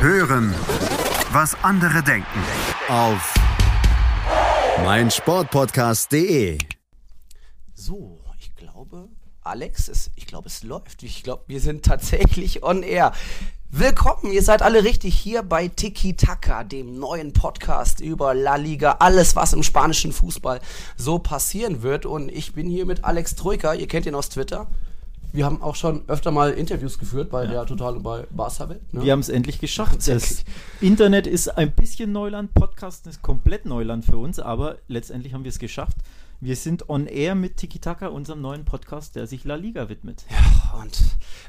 Hören, was andere denken. Auf meinsportpodcast.de. So, ich glaube, Alex, es, ich glaube, es läuft. Ich glaube, wir sind tatsächlich on air. Willkommen, ihr seid alle richtig hier bei Tiki Taka, dem neuen Podcast über La Liga, alles was im spanischen Fußball so passieren wird. Und ich bin hier mit Alex Troika, ihr kennt ihn aus Twitter. Wir haben auch schon öfter mal Interviews geführt bei ja. Real Total und bei Barca Welt. Ne? Wir haben es endlich geschafft. Das Internet ist ein bisschen Neuland, Podcast ist komplett Neuland für uns, aber letztendlich haben wir es geschafft. Wir sind on air mit Tiki Taka, unserem neuen Podcast, der sich La Liga widmet. Ja, und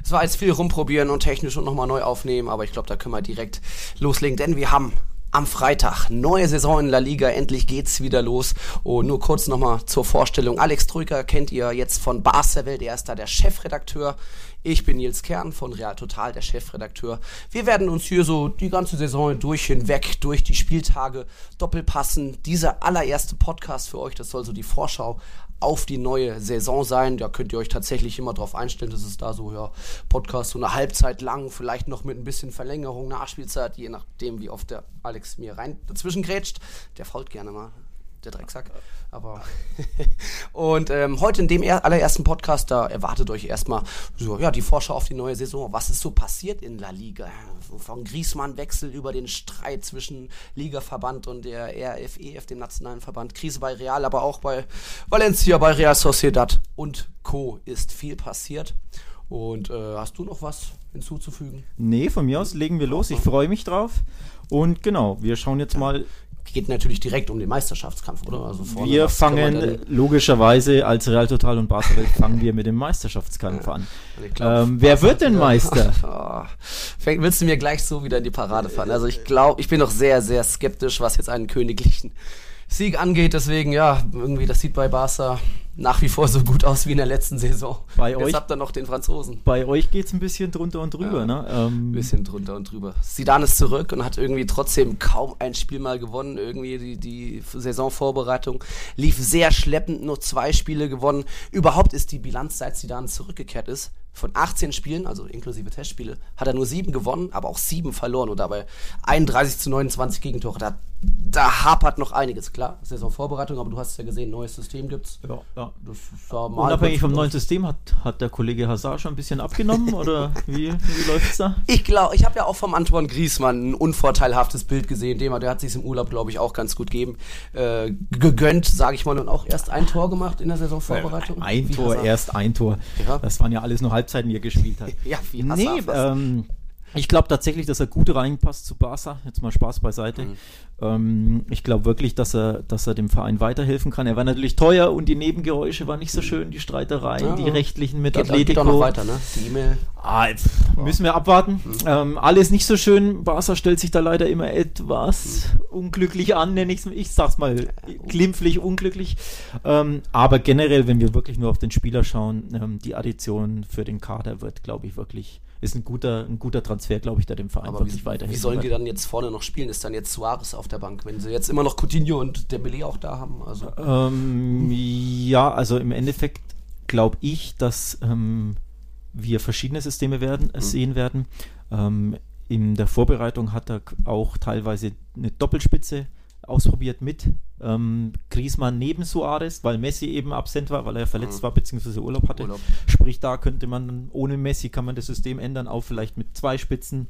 es war jetzt viel rumprobieren und technisch und nochmal neu aufnehmen, aber ich glaube, da können wir direkt loslegen, denn wir haben am Freitag. Neue Saison in La Liga, endlich geht's wieder los. Und nur kurz nochmal zur Vorstellung. Alex Trüger kennt ihr jetzt von Barca Welt, er ist da der Chefredakteur. Ich bin Nils Kern von Real Total, der Chefredakteur. Wir werden uns hier so die ganze Saison durch hinweg, durch die Spieltage doppelpassen. Dieser allererste Podcast für euch, das soll so die Vorschau auf die neue Saison sein. Da könnt ihr euch tatsächlich immer drauf einstellen, dass es da so, ja, Podcast so eine Halbzeit lang, vielleicht noch mit ein bisschen Verlängerung, Nachspielzeit, je nachdem, wie oft der Alex mir rein dazwischen grätscht. Der fault gerne mal der Drecksack. Aber und ähm, heute in dem allerersten Podcast, da erwartet euch erstmal so, ja, die Vorschau auf die neue Saison. Was ist so passiert in La Liga? Von Griesmann-Wechsel über den Streit zwischen Ligaverband und der RFEF, dem nationalen Verband. Krise bei Real, aber auch bei Valencia, bei Real Sociedad und Co. ist viel passiert. Und äh, hast du noch was hinzuzufügen? Nee, von mir aus legen wir los. Ich freue mich drauf. Und genau, wir schauen jetzt mal geht natürlich direkt um den Meisterschaftskampf, oder? Also wir fangen logischerweise als Real Total und Welt fangen wir mit dem Meisterschaftskampf an. Glaub, ähm, wer wird denn Meister? Oh, willst du mir gleich so wieder in die Parade fahren? Also ich glaube, ich bin noch sehr, sehr skeptisch, was jetzt einen königlichen Sieg angeht. Deswegen, ja, irgendwie, das sieht bei Barca nach wie vor so gut aus wie in der letzten Saison. Bei Jetzt euch habt ihr noch den Franzosen. Bei euch geht es ein bisschen drunter und drüber, ja, ne? Ein ähm, bisschen drunter und drüber. Sidan ist zurück und hat irgendwie trotzdem kaum ein Spiel mal gewonnen. Irgendwie die, die Saisonvorbereitung lief sehr schleppend, nur zwei Spiele gewonnen. Überhaupt ist die Bilanz, seit Sidan zurückgekehrt ist, von 18 Spielen, also inklusive Testspiele, hat er nur sieben gewonnen, aber auch sieben verloren und dabei 31 zu 29 Gegentore. Da, da hapert noch einiges, klar. Saisonvorbereitung, aber du hast ja gesehen, neues System gibt's. Ja, ja. Das ja Unabhängig vom neuen System hat, hat der Kollege Hazard schon ein bisschen abgenommen oder wie, wie läuft's da? Ich glaube, ich habe ja auch vom Antoine Griesmann ein unvorteilhaftes Bild gesehen, dem der hat sich im Urlaub, glaube ich, auch ganz gut geben äh, gegönnt, sage ich mal, und auch erst ein Tor gemacht in der Saisonvorbereitung. Ein Tor, Hazard. erst ein Tor. Ja. Das waren ja alles nur Halbzeiten, die er gespielt hat. ja, wie Hazard Nee, ähm, ich glaube tatsächlich, dass er gut reinpasst zu Barca. Jetzt mal Spaß beiseite. Mhm. Ähm, ich glaube wirklich, dass er, dass er dem Verein weiterhelfen kann. Er war natürlich teuer und die Nebengeräusche waren nicht so schön, die Streitereien, ja, die rechtlichen mit geht, Atletico. Geht auch noch weiter, ne? Die E-Mail. Ah, müssen wir abwarten. Mhm. Ähm, alles nicht so schön. Barca stellt sich da leider immer etwas mhm. unglücklich an, nenne ich es. Ich sag's mal glimpflich, unglücklich. Ähm, aber generell, wenn wir wirklich nur auf den Spieler schauen, ähm, die Addition für den Kader wird, glaube ich, wirklich ist ein guter, ein guter Transfer, glaube ich, der dem Verein Aber wirklich weiterhin. Wie sollen die dann jetzt vorne noch spielen? Ist dann jetzt Suarez auf der Bank, wenn sie jetzt immer noch Coutinho und Dembele auch da haben? Also. Ähm, ja, also im Endeffekt glaube ich, dass ähm, wir verschiedene Systeme werden, mhm. sehen werden. Ähm, in der Vorbereitung hat er auch teilweise eine Doppelspitze ausprobiert mit ähm, Griezmann neben Suarez, weil Messi eben absent war, weil er verletzt mhm. war bzw. Urlaub hatte. Urlaub. Sprich, da könnte man ohne Messi kann man das System ändern, auch vielleicht mit zwei Spitzen.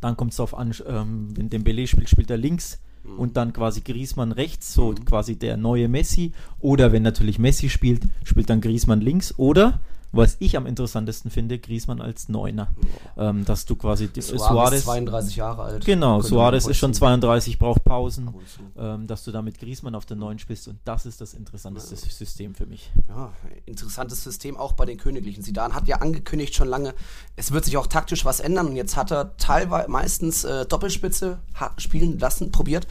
Dann kommt es darauf an, ähm, wenn Dembele spielt, spielt er links mhm. und dann quasi Griezmann rechts, so mhm. quasi der neue Messi. Oder wenn natürlich Messi spielt, spielt dann Griezmann links. Oder was ich am interessantesten finde, Griesmann als Neuner. Ähm, dass du quasi Suarez, Suarez 32 Jahre alt. Genau, Suarez ist schon 32, braucht Pausen. Ähm, dass du da mit Griesmann auf der Neun spielst und das ist das interessanteste ja. System für mich. Ja, interessantes System auch bei den Königlichen. Sidan hat ja angekündigt schon lange, es wird sich auch taktisch was ändern und jetzt hat er teilweise meistens äh, Doppelspitze spielen lassen, probiert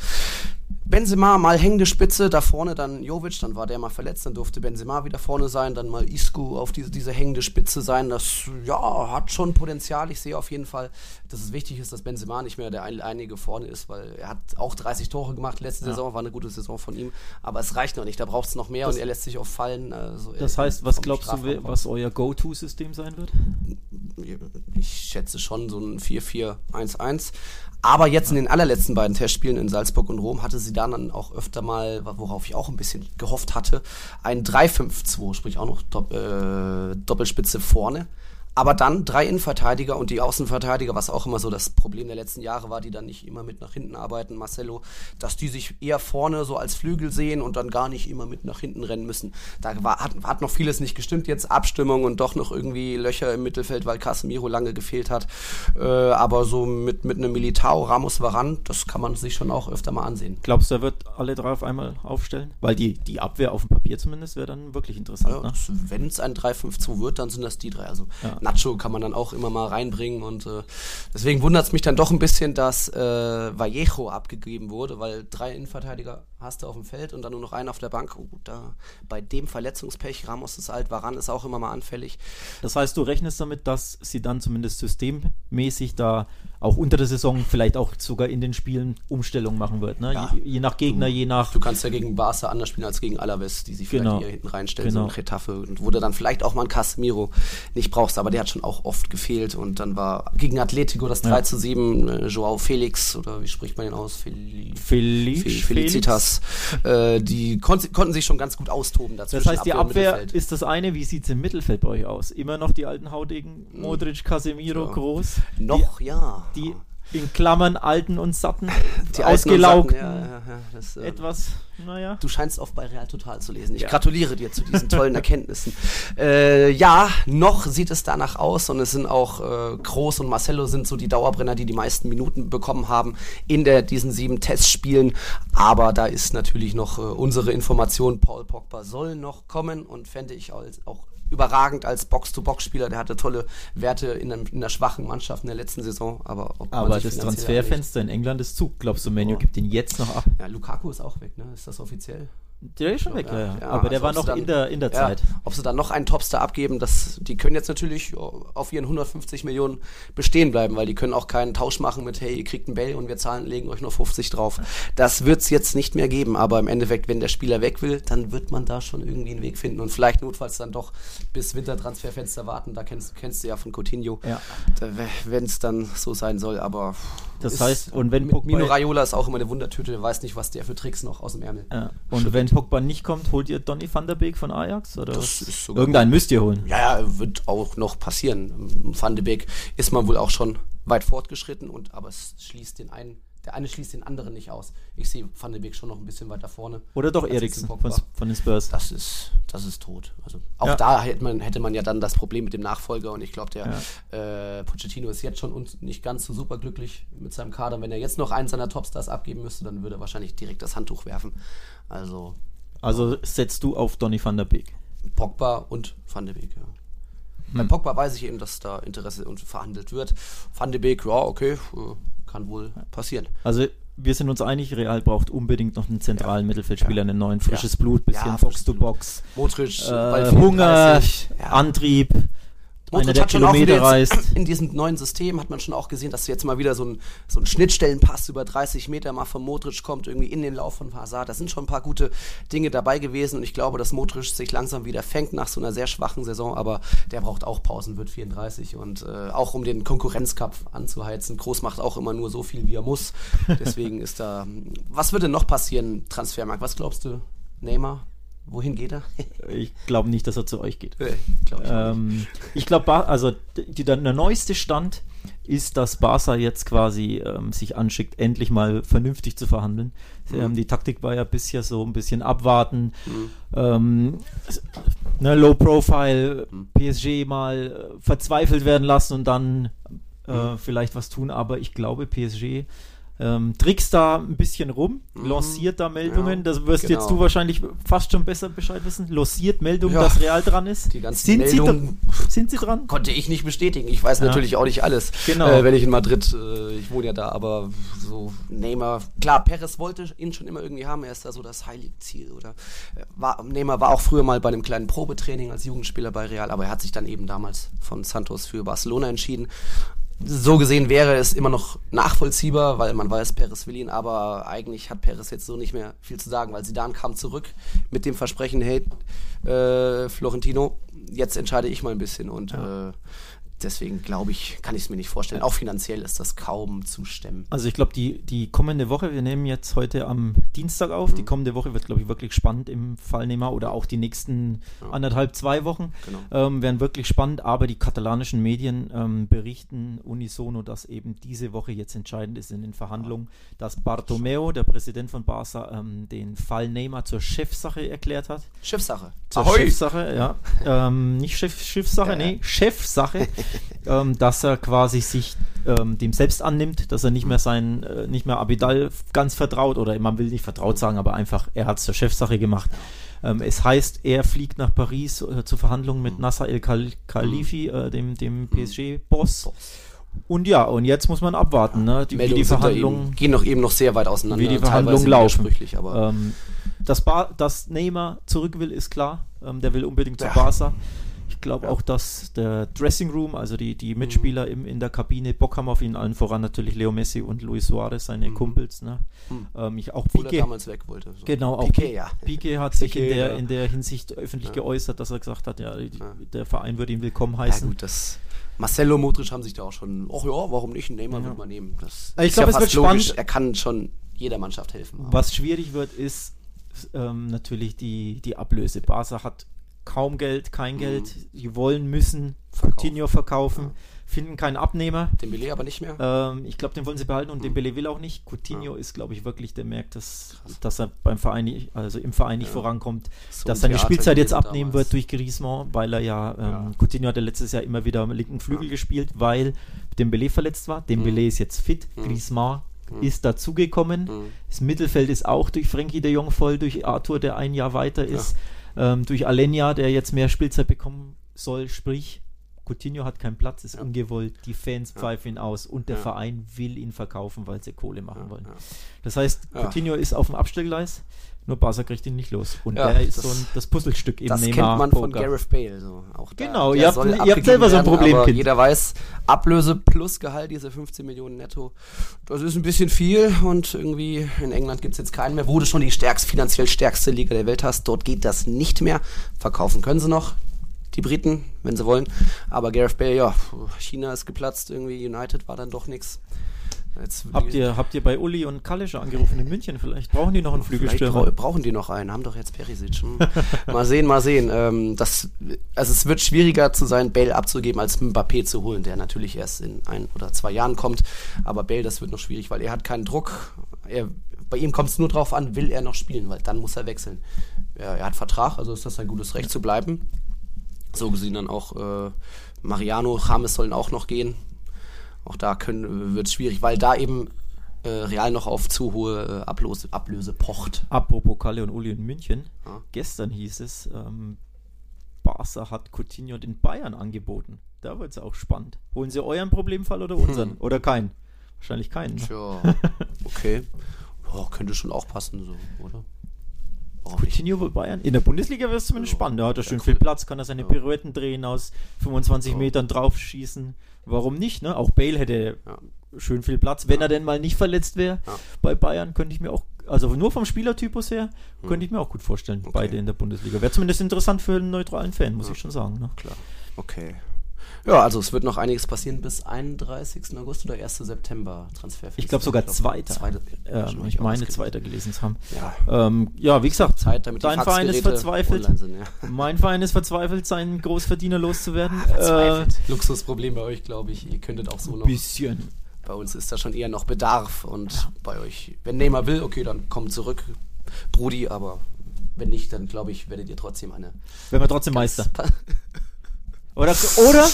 Benzema mal hängende Spitze, da vorne dann Jovic, dann war der mal verletzt, dann durfte Benzema wieder vorne sein, dann mal Isco auf diese, diese hängende Spitze sein. Das ja, hat schon Potenzial. Ich sehe auf jeden Fall, dass es wichtig ist, dass Benzema nicht mehr der einige vorne ist, weil er hat auch 30 Tore gemacht letzte ja. Saison, war eine gute Saison von ihm, aber es reicht noch nicht, da braucht es noch mehr das, und er lässt sich auch fallen. Also das heißt, was glaubst du, was euer Go-To-System sein wird? Ich schätze schon so ein 4-4-1-1. Aber jetzt in den allerletzten beiden Testspielen in Salzburg und Rom hatte sie dann auch öfter mal, worauf ich auch ein bisschen gehofft hatte, ein 3-5-2, sprich auch noch Dopp äh, Doppelspitze vorne aber dann drei Innenverteidiger und die Außenverteidiger, was auch immer so das Problem der letzten Jahre war, die dann nicht immer mit nach hinten arbeiten, Marcelo, dass die sich eher vorne so als Flügel sehen und dann gar nicht immer mit nach hinten rennen müssen. Da war, hat, hat noch vieles nicht gestimmt jetzt, Abstimmung und doch noch irgendwie Löcher im Mittelfeld, weil Casemiro lange gefehlt hat. Äh, aber so mit, mit einem Militao, Ramos, Varan, das kann man sich schon auch öfter mal ansehen. Glaubst du, er wird alle drei auf einmal aufstellen? Weil die, die Abwehr auf dem Papier zumindest wäre dann wirklich interessant. Ja, ne? Wenn es ein 3-5-2 wird, dann sind das die drei. Also ja. Nacho kann man dann auch immer mal reinbringen und äh, deswegen wundert es mich dann doch ein bisschen, dass äh, Vallejo abgegeben wurde, weil drei Innenverteidiger hast du auf dem Feld und dann nur noch einen auf der Bank. Oh, da bei dem Verletzungspech, Ramos ist alt, Varan ist auch immer mal anfällig. Das heißt, du rechnest damit, dass sie dann zumindest systemmäßig da auch unter der Saison vielleicht auch sogar in den Spielen Umstellungen machen wird, ne? Ja. Je, je, nach Gegner, du, je nach. Du kannst ja gegen Barca anders spielen als gegen Alaves, die sich vielleicht genau. hier hinten reinstellen, genau. so ein Getafe, und wo du dann vielleicht auch mal einen Casemiro nicht brauchst, aber der hat schon auch oft gefehlt und dann war gegen Atletico das 3 ja. zu 7, äh, Joao Felix oder wie spricht man den aus? Fel Felix, Felicitas. Äh, die kon konnten sich schon ganz gut austoben dazu. Das heißt, die Abwehr, Abwehr ist das eine, wie sieht es im Mittelfeld bei euch aus? Immer noch die alten Hautigen, Modric, Casemiro, ja. Groß? Noch, die, ja. Die in Klammern alten und satten, die ausgelaugten, ja, ja, das, äh, etwas, naja. Du scheinst oft bei Real Total zu lesen. Ich gratuliere dir zu diesen tollen Erkenntnissen. Äh, ja, noch sieht es danach aus und es sind auch äh, Groß und Marcelo sind so die Dauerbrenner, die die meisten Minuten bekommen haben in der, diesen sieben Testspielen. Aber da ist natürlich noch äh, unsere Information, Paul Pogba soll noch kommen und fände ich auch, auch überragend als Box-to-Box-Spieler. Der hatte tolle Werte in, einem, in einer schwachen Mannschaft in der letzten Saison. Aber, aber das Transferfenster in England ist zu. Glaubst du, Menu oh. gibt ihn jetzt noch ab? Ja, Lukaku ist auch weg, ne? Ist das offiziell? Der ist schon weg, ja. ja. Aber also der war noch dann, in der, in der Zeit. Ob sie dann noch einen Topstar abgeben, das, die können jetzt natürlich auf ihren 150 Millionen bestehen bleiben, weil die können auch keinen Tausch machen mit, hey, ihr kriegt einen Bell und wir zahlen, legen euch nur 50 drauf. Das wird es jetzt nicht mehr geben, aber im Endeffekt, wenn der Spieler weg will, dann wird man da schon irgendwie einen Weg finden und vielleicht notfalls dann doch bis Wintertransferfenster warten. Da kennst, kennst du ja von Coutinho, ja. wenn es dann so sein soll, aber das heißt, und wenn Pogba Mino Raiola ist auch immer eine Wundertüte, der weiß nicht, was der für Tricks noch aus dem Ärmel. Ja. Und wenn Pogba nicht kommt, holt ihr Donny van der Beek von Ajax? Oder Irgendeinen müsst ihr holen. Ja, ja, wird auch noch passieren. Van der Beek ist man wohl auch schon weit fortgeschritten, und, aber es schließt den einen der eine schließt den anderen nicht aus. Ich sehe Van de Beek schon noch ein bisschen weiter vorne. Oder doch Eriksen von, von, den Spurs. Das ist, das ist tot. Also auch ja. da hätte man, hätte man ja dann das Problem mit dem Nachfolger und ich glaube, der ja. äh, Pochettino ist jetzt schon nicht ganz so super glücklich mit seinem Kader. Wenn er jetzt noch einen seiner Topstars abgeben müsste, dann würde er wahrscheinlich direkt das Handtuch werfen. Also. Also setzt du auf Donny van der Beek? Pogba und Van der Beek, ja. Hm. Bei Pogba weiß ich eben, dass da Interesse und verhandelt wird. Van de Beek, ja, okay, äh, kann wohl passieren. Also wir sind uns einig, Real braucht unbedingt noch einen zentralen ja. Mittelfeldspieler, ja. einen neuen frisches ja. Blut, bisschen Box-to-Box. Modric, äh, Hunger, Antrieb. Modric einer, der Kilometer reist. In diesem neuen System hat man schon auch gesehen, dass jetzt mal wieder so ein, so ein Schnittstellenpass über 30 Meter mal von Modric kommt, irgendwie in den Lauf von Hazard. Da sind schon ein paar gute Dinge dabei gewesen und ich glaube, dass Modric sich langsam wieder fängt nach so einer sehr schwachen Saison, aber der braucht auch Pausen, wird 34 und äh, auch um den Konkurrenzkampf anzuheizen. Groß macht auch immer nur so viel, wie er muss. Deswegen ist da. Was würde noch passieren, Transfermarkt? Was glaubst du, Neymar? Wohin geht er? ich glaube nicht, dass er zu euch geht. Glaub ich ähm, ich glaube, also die, der, der neueste Stand ist, dass Barca jetzt quasi ähm, sich anschickt, endlich mal vernünftig zu verhandeln. Mhm. Ähm, die Taktik war ja bisher so ein bisschen abwarten, mhm. ähm, ne, Low Profile, mhm. PSG mal äh, verzweifelt werden lassen und dann äh, mhm. vielleicht was tun. Aber ich glaube, PSG ähm, trickst da ein bisschen rum, mhm. lanciert da Meldungen, ja, das wirst genau. jetzt du wahrscheinlich fast schon besser Bescheid wissen, lanciert Meldungen, ja, dass Real dran ist. Die ganzen sind, Meldungen sie sind sie dran? Konnte ich nicht bestätigen, ich weiß ja. natürlich auch nicht alles, genau. äh, wenn ich in Madrid, äh, ich wohne ja da, aber so Neymar, klar, Perez wollte ihn schon immer irgendwie haben, er ist da so das heilige Ziel. Oder äh, war, Neymar war auch früher mal bei einem kleinen Probetraining als Jugendspieler bei Real, aber er hat sich dann eben damals von Santos für Barcelona entschieden so gesehen wäre es immer noch nachvollziehbar, weil man weiß, Perez will ihn, aber eigentlich hat Perez jetzt so nicht mehr viel zu sagen, weil Zidane kam zurück mit dem Versprechen, hey, äh, Florentino, jetzt entscheide ich mal ein bisschen und ja. äh, deswegen glaube ich, kann ich es mir nicht vorstellen. Auch finanziell ist das kaum zu stemmen. Also ich glaube, die, die kommende Woche, wir nehmen jetzt heute am Dienstag auf, mhm. die kommende Woche wird, glaube ich, wirklich spannend im Fallnehmer oder auch die nächsten ja. anderthalb, zwei Wochen genau. ähm, werden wirklich spannend, aber die katalanischen Medien ähm, berichten unisono, dass eben diese Woche jetzt entscheidend ist in den Verhandlungen, dass Bartomeo, der Präsident von Barca, ähm, den Fall Neymar zur Chefsache erklärt hat. Chefsache. Zur Ahoi. Chefsache, ja. ähm, nicht Chef, Schiffsache, ja, nee, Chefsache. ähm, dass er quasi sich ähm, dem selbst annimmt, dass er nicht mehr sein, äh, nicht mehr Abidal ganz vertraut oder man will nicht vertraut sagen, aber einfach, er hat es zur Chefsache gemacht. Ähm, es heißt, er fliegt nach Paris äh, zu Verhandlungen mit Nasser El Khalifi, äh, dem, dem PSG-Boss. Und ja, und jetzt muss man abwarten, ne? die, wie die Verhandlungen gehen noch eben noch sehr weit auseinander. Wie die Verhandlungen laufen. Aber ähm, dass, dass Neymar zurück will, ist klar. Ähm, der will unbedingt zu ja. Barca. Ich glaube ja. auch, dass der Dressing Room, also die, die Mitspieler mhm. im, in der Kabine, Bock haben auf ihn, allen voran natürlich Leo Messi und Luis Suarez, seine mhm. Kumpels. Ne? Mhm. Ähm, ich auch Piqué, damals weg wollte. So. Genau, auch Piqué, ja. Piqué hat sich in, der, ja. in der Hinsicht öffentlich geäußert, dass er gesagt hat, ja, die, der Verein würde ihn willkommen heißen. Gut, das Marcelo Modric haben sich da auch schon, ach ja, warum nicht, Neymar ja. wird man nehmen. Das ich glaube, ja es wird logisch. spannend. Er kann schon jeder Mannschaft helfen. Was schwierig wird, ist ähm, natürlich die, die Ablöse. Barca hat kaum Geld, kein mhm. Geld. Die wollen, müssen Verkauf. Coutinho verkaufen, ja. finden keinen Abnehmer. Dembele aber nicht mehr. Ähm, ich glaube, den wollen sie behalten und mhm. Dembele will auch nicht. Coutinho ja. ist, glaube ich, wirklich, der merkt, dass, dass er beim Verein, nicht, also im Verein nicht ja. vorankommt, so dass seine Spielzeit jetzt abnehmen damals. wird durch Griezmann, weil er ja, ähm, Coutinho hat ja letztes Jahr immer wieder am linken Flügel gespielt, weil Dembele verletzt war. Dembele mhm. ist jetzt fit, mhm. Griezmann mhm. ist dazugekommen. Mhm. Das Mittelfeld ist auch durch Frankie de Jong voll, durch Arthur, der ein Jahr weiter ist ähm, durch Alenia, der jetzt mehr Spielzeit bekommen soll, sprich, Coutinho hat keinen Platz, ist ja. ungewollt, die Fans ja. pfeifen ihn aus und der ja. Verein will ihn verkaufen, weil sie Kohle machen wollen. Das heißt, Coutinho ist auf dem Abstellgleis, nur Barca kriegt ihn nicht los. Und der ist so ein, das Puzzlestück im Das Neymar kennt man von Gareth Bale. So. Auch da, genau, ihr habt, ihr habt selber so ein Problem. Kind. Jeder weiß, Ablöse plus Gehalt, diese 15 Millionen netto, das ist ein bisschen viel und irgendwie in England gibt es jetzt keinen mehr. Wo du schon die stärkst, finanziell stärkste Liga der Welt hast, dort geht das nicht mehr. Verkaufen können sie noch, die Briten, wenn sie wollen. Aber Gareth Bale, ja, China ist geplatzt, irgendwie United war dann doch nichts. Habt, ihr, habt ihr bei Uli und Kalischer angerufen in München vielleicht? Brauchen die noch einen Flügelstürmer? brauchen die noch einen, haben doch jetzt Perisic. Hm. mal sehen, mal sehen. Ähm, das, also es wird schwieriger zu sein, Bale abzugeben, als Mbappé zu holen, der natürlich erst in ein oder zwei Jahren kommt. Aber Bale, das wird noch schwierig, weil er hat keinen Druck. Er, bei ihm kommt es nur darauf an, will er noch spielen, weil dann muss er wechseln. Ja, er hat Vertrag, also ist das ein gutes Recht zu bleiben. So gesehen dann auch äh, Mariano, James sollen auch noch gehen. Auch da wird es schwierig, weil da eben äh, Real noch auf zu hohe äh, Ablöse, Ablöse pocht. Apropos Kalle und Uli in München. Ja. Gestern hieß es, ähm, Barca hat Coutinho den Bayern angeboten. Da wird es auch spannend. Holen sie euren Problemfall oder unseren? Hm. Oder keinen? Wahrscheinlich keinen. Ne? Tja, okay. Oh, könnte schon auch passen, so, oder? Coutinho bei Bayern. In der Bundesliga wäre es zumindest ja, spannend. Da hat er schön cool. viel Platz, kann er seine ja. Pirouetten drehen aus 25 ja. Metern draufschießen. Warum nicht? Ne? Auch Bale hätte schön viel Platz. Wenn er denn mal nicht verletzt wäre bei Bayern, könnte ich mir auch, also nur vom Spielertypus her, hm. könnte ich mir auch gut vorstellen, okay. beide in der Bundesliga. Wäre zumindest interessant für einen neutralen Fan, muss ich schon sagen. Ne? Klar. Okay. Ja, also es wird noch einiges passieren bis 31. August oder 1. September Transferfenster. Ich glaube sogar zweiter. Zweite, ja, ich, meine zweiter gelesen zu haben. Ja, ähm, ja wie gesagt, Zeit, damit dein Verein ist verzweifelt. Sind, ja. Mein Verein ist verzweifelt, seinen Großverdiener loszuwerden. Verzweifelt. Äh, Luxusproblem bei euch, glaube ich. Ihr könntet auch so noch. Ein bisschen. Bei uns ist da schon eher noch Bedarf und ja. bei euch, wenn Neymar will, okay, dann kommt zurück, Brudi, aber wenn nicht, dann glaube ich, werdet ihr trotzdem eine. Wenn wir trotzdem Meister. Oder, oder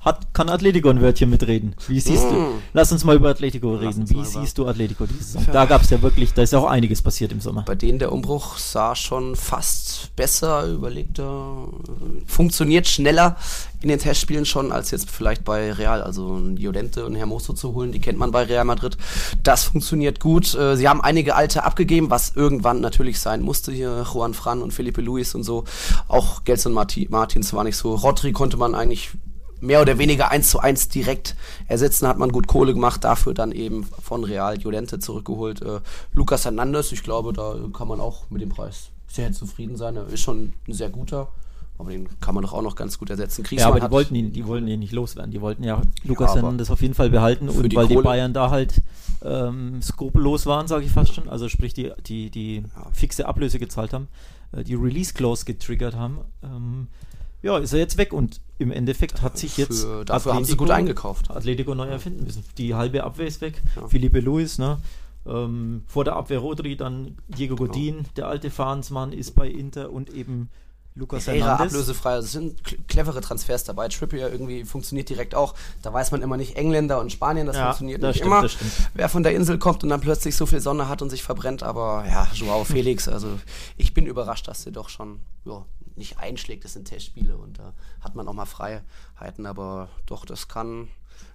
hat, kann Atletico ein Wörtchen mitreden. Wie siehst Mm. du? Lass uns mal über Atletico reden. Wie siehst du Atletico diese Saison? Da gab es ja wirklich, da ist ja auch einiges passiert im Sommer. Bei denen der Umbruch sah schon fast besser, überlegter, funktioniert schneller in den Testspielen schon, als jetzt vielleicht bei Real. Also ein Llorente und Hermoso zu holen, die kennt man bei Real Madrid. Das funktioniert gut. Äh, Sie haben einige Alte abgegeben, was irgendwann natürlich sein musste hier. Juan Fran und Felipe Luis und so. Auch Gelson Marti Martins war nicht so. Rodri konnte man eigentlich mehr oder weniger eins zu eins direkt ersetzen, hat man gut Kohle gemacht, dafür dann eben von Real Llorente zurückgeholt. Äh, Lucas Hernandez, ich glaube, da kann man auch mit dem Preis sehr zufrieden sein. Er ist schon ein sehr guter, aber den kann man doch auch noch ganz gut ersetzen. Ja, Griezmann aber die wollten ihn, die wollten ihn nicht loswerden. Die wollten ja Lukas aber Hernandez auf jeden Fall behalten und die weil die Kohle- Bayern da halt ähm, skrupellos waren, sage ich fast schon. Also sprich die die die fixe Ablöse gezahlt haben, äh, die Release Clause getriggert haben. Ähm, ja, ist er jetzt weg und im Endeffekt hat sich jetzt Für, dafür haben sie gut eingekauft. Atletico neu erfinden müssen. Die halbe Abwehr ist weg. Ja. Felipe Luis, ne? Ähm, vor der Abwehr Rodri, dann Diego Genau. Godin, der alte Fahrensmann ist bei Inter und eben Lucas Herrera ablösefrei, also es sind cl- clevere Transfers dabei. Trippier irgendwie funktioniert direkt auch. Da weiß man immer nicht Engländer und Spanien, das Ja, funktioniert das nicht stimmt, immer. das stimmt. Wer von der Insel kommt und dann plötzlich so viel Sonne hat und sich verbrennt, aber ja, Joao Felix, also ich bin überrascht, dass der doch schon ja, nicht einschlägt, das sind Testspiele und da hat man auch mal Freiheiten, aber doch, das kann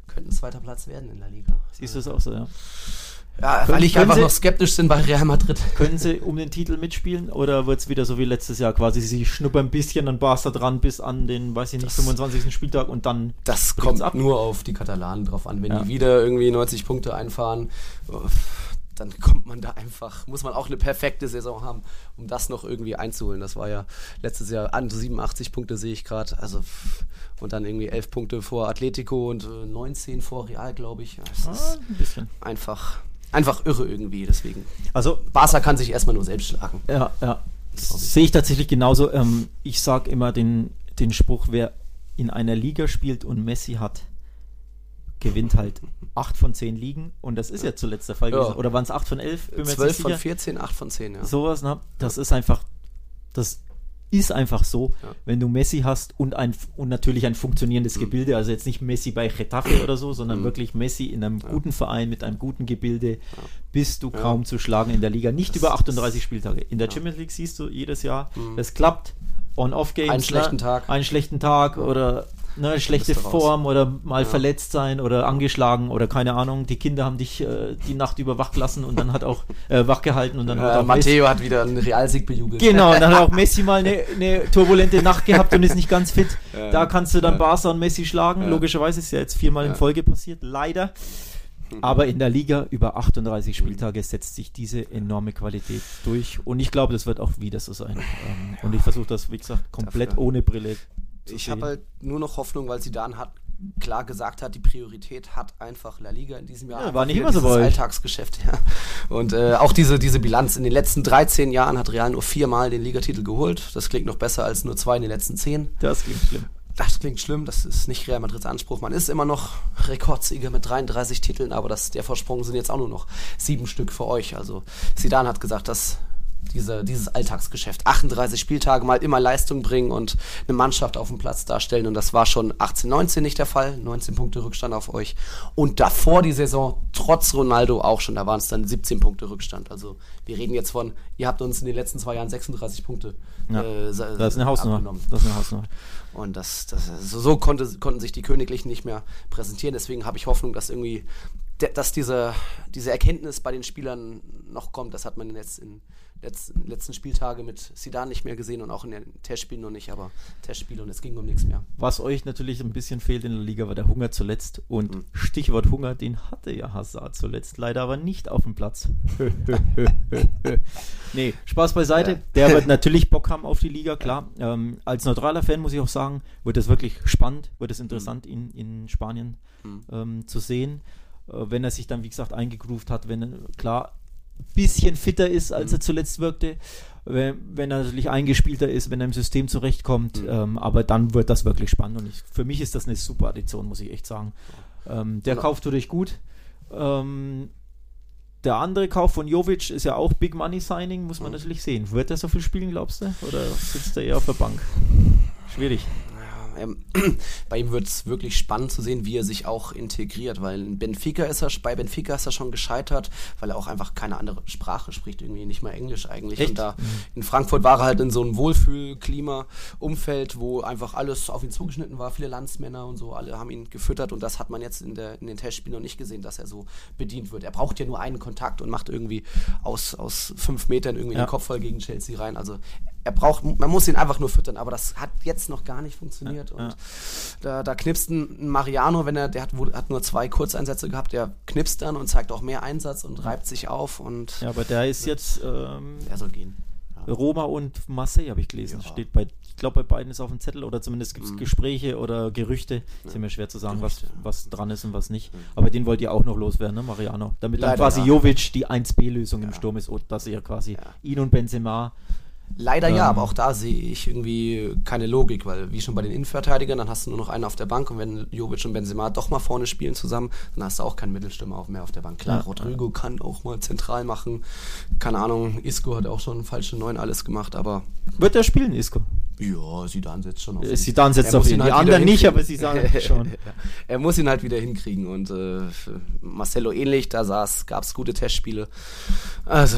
könnte ein zweiter Platz werden in der Liga. Siehst du es auch so, ja. Ja, weil ich einfach Sie- noch skeptisch bin bei Real Madrid. Können sie um den Titel mitspielen oder wird es wieder so wie letztes Jahr quasi, sie schnuppern ein bisschen an Barca dran bis an den, weiß ich nicht, Das- 25. Spieltag und dann Das kommt ab? nur auf die Katalanen drauf an. Wenn Ja. die wieder irgendwie 90 Punkte einfahren, dann kommt man da einfach, muss man auch eine perfekte Saison haben, um das noch irgendwie einzuholen. Das war ja letztes Jahr an 87 Punkte sehe ich gerade. Also und dann irgendwie 11 Punkte vor Atletico und äh, 19 vor Real, glaube ich. Ja, Es ah, ist ein bisschen. einfach, einfach irre irgendwie. Deswegen. Also Barca kann sich erstmal nur selbst schlagen. Ja, ja. Sehe ich tatsächlich genauso. Ähm, ich sage immer den, den Spruch, wer in einer Liga spielt und Messi hat, gewinnt halt 8 von 10 Ligen. Und das ist ja zuletzt der Fall Ja. gewesen. Oder waren es 8 von 11? Bin mir jetzt 12 nicht von sicher. 14, 8 von 10, ja. Sowas, ne? Das ist einfach, das ist einfach so, Ja. wenn du Messi hast und ein und natürlich ein funktionierendes Gebilde, also jetzt nicht Messi bei Getafe oder so, sondern Mhm. wirklich Messi in einem guten Verein mit einem guten Gebilde, bist du Ja. kaum zu schlagen in der Liga, nicht Das über ist- 38 Spieltage. In der Ja. Champions League siehst du jedes Jahr, Mhm. es klappt, On-Off-Games, Einen schlechten ne? Tag. einen schlechten Tag oder ne, schlechte. Form oder mal Ja. verletzt sein oder angeschlagen oder keine Ahnung, die Kinder haben dich äh, die Nacht über wach gelassen und dann hat auch äh, wach gehalten und dann hat Äh, auch Messi- Matteo hat wieder einen Realsieg bejubelt. Genau, und dann hat auch Messi mal eine, eine turbulente Nacht gehabt und ist nicht ganz fit. Ja. Da kannst du dann Ja. Barca und Messi schlagen. Ja. Logischerweise ist ja jetzt viermal in Ja. Folge passiert, leider. Aber in der Liga über 38 Spieltage setzt sich diese enorme Qualität durch. Und ich glaube, das wird auch wieder so sein. Ähm, Und ich versuche das, wie gesagt, komplett ohne Brille Ich habe halt nur noch Hoffnung, weil Zidane hat klar gesagt hat, die Priorität hat einfach La Liga in diesem Jahr. Ja, war nicht immer so bei euch. Alltagsgeschäft, ja. Und äh, auch diese, diese Bilanz. In den letzten 13 Jahren hat Real nur viermal den Ligatitel geholt. Das klingt noch besser als nur zwei in den letzten zehn. das klingt schlimm. Das klingt schlimm, das ist nicht Real Madrids Anspruch. Man ist immer noch Rekordsieger mit 33 Titeln, aber das, der Vorsprung sind jetzt auch nur noch sieben Stück für euch. Also Zidane hat gesagt, dass diese, dieses Alltagsgeschäft, 38 Spieltage mal immer Leistung bringen und eine Mannschaft auf dem Platz darstellen und das war schon 18, 19 nicht der Fall, 19 Punkte Rückstand auf euch und davor die Saison, trotz Ronaldo auch schon, da waren es dann 17 Punkte Rückstand. Also wir reden jetzt von, ihr habt uns in den letzten zwei Jahren 36 Punkte Ja, äh, Das ist eine Hausnummer. abgenommen. Das ist eine Hausnummer. Und das, das so, konnte, konnten sich die Königlichen nicht mehr präsentieren. Deswegen habe ich Hoffnung, dass irgendwie, dass diese, diese Erkenntnis bei den Spielern noch kommt. Das hat man jetzt in letzten, letzten Spieltage mit Sidan nicht mehr gesehen und auch in den Testspielen noch nicht, aber Testspiele und es ging um nichts mehr. Was euch natürlich ein bisschen fehlt in der Liga, war der Hunger zuletzt. Und Mhm. Stichwort Hunger, den hatte ja Hazard zuletzt, leider aber nicht auf dem Platz. nee, Spaß beiseite. Der wird natürlich Bock haben auf die Liga, klar. Ähm, als neutraler Fan muss ich auch sagen, wird es wirklich spannend, wird es interessant, ihn in Spanien Mhm. ähm, zu sehen. Äh, wenn er sich dann, wie gesagt, eingegroovt hat, wenn er, klar, bisschen fitter ist, als Mhm. er zuletzt wirkte. Wenn, wenn er natürlich eingespielter ist, wenn er im System zurechtkommt. Mhm. Ähm, aber dann wird das wirklich spannend. Und ich, für mich ist das eine super Addition, muss ich echt sagen. Ähm, der Ja. Kauf tut euch gut. Ähm, der andere Kauf von Jovic ist ja auch Big Money Signing, muss man Mhm. natürlich sehen. Wird er so viel spielen, glaubst du? Oder sitzt er eher auf der Bank? Schwierig. Ähm, bei ihm wird es wirklich spannend zu sehen, wie er sich auch integriert, weil in Benfica ist er, bei Benfica ist er schon gescheitert, weil er auch einfach keine andere Sprache spricht, irgendwie nicht mal Englisch eigentlich. Echt? Und da in Frankfurt war er halt in so einem Wohlfühlklima, Umfeld, wo einfach alles auf ihn zugeschnitten war, viele Landsmänner und so, alle haben ihn gefüttert und das hat man jetzt in, der, in den Testspielen noch nicht gesehen, dass er so bedient wird. Er braucht ja nur einen Kontakt und macht irgendwie aus, aus fünf Metern irgendwie Ja. den Kopf voll gegen Chelsea rein. Also er braucht, man muss ihn einfach nur füttern, aber das hat jetzt noch gar nicht funktioniert. Ja, und ja. da, da knipst ein Mariano, wenn er, der hat, hat nur zwei Kurzeinsätze gehabt, der knipst dann und zeigt auch mehr Einsatz und reibt sich auf und Ja, aber der ist jetzt ähm, er soll gehen. Ja. Roma und Marseille, habe ich gelesen. Steht bei, ich glaube, bei beiden ist auf dem Zettel oder zumindest gibt es Mhm. Gespräche oder Gerüchte. Ist Ja. immer schwer zu sagen, Gerüchte, was, was dran ist und was nicht. Mhm. Aber den wollt ihr auch noch loswerden, ne, Mariano? Damit dann Leider, quasi ja. Jovic die 1B-Lösung im. Sturm ist, dass ihr quasi ihn und Benzema. Leider ja, Ähm. aber auch da sehe ich irgendwie keine Logik, weil wie schon bei den Innenverteidigern, dann hast du nur noch einen auf der Bank und wenn Jovic und Benzema doch mal vorne spielen zusammen, dann hast du auch keinen Mittelstürmer auf, mehr auf der Bank. Klar, Ja. Rodrigo kann auch mal zentral machen. Keine Ahnung, Isco hat auch schon falsche Neun alles gemacht, aber Wird er spielen, Isco? Ja, Sidan setzt schon auf Äh, Zidane setzt Er auf muss ihn. ihn Die halt anderen wieder nicht, hinkriegen. aber sie sagen schon. Er muss ihn halt wieder hinkriegen und äh, Marcelo ähnlich, da gab es gute Testspiele. Also,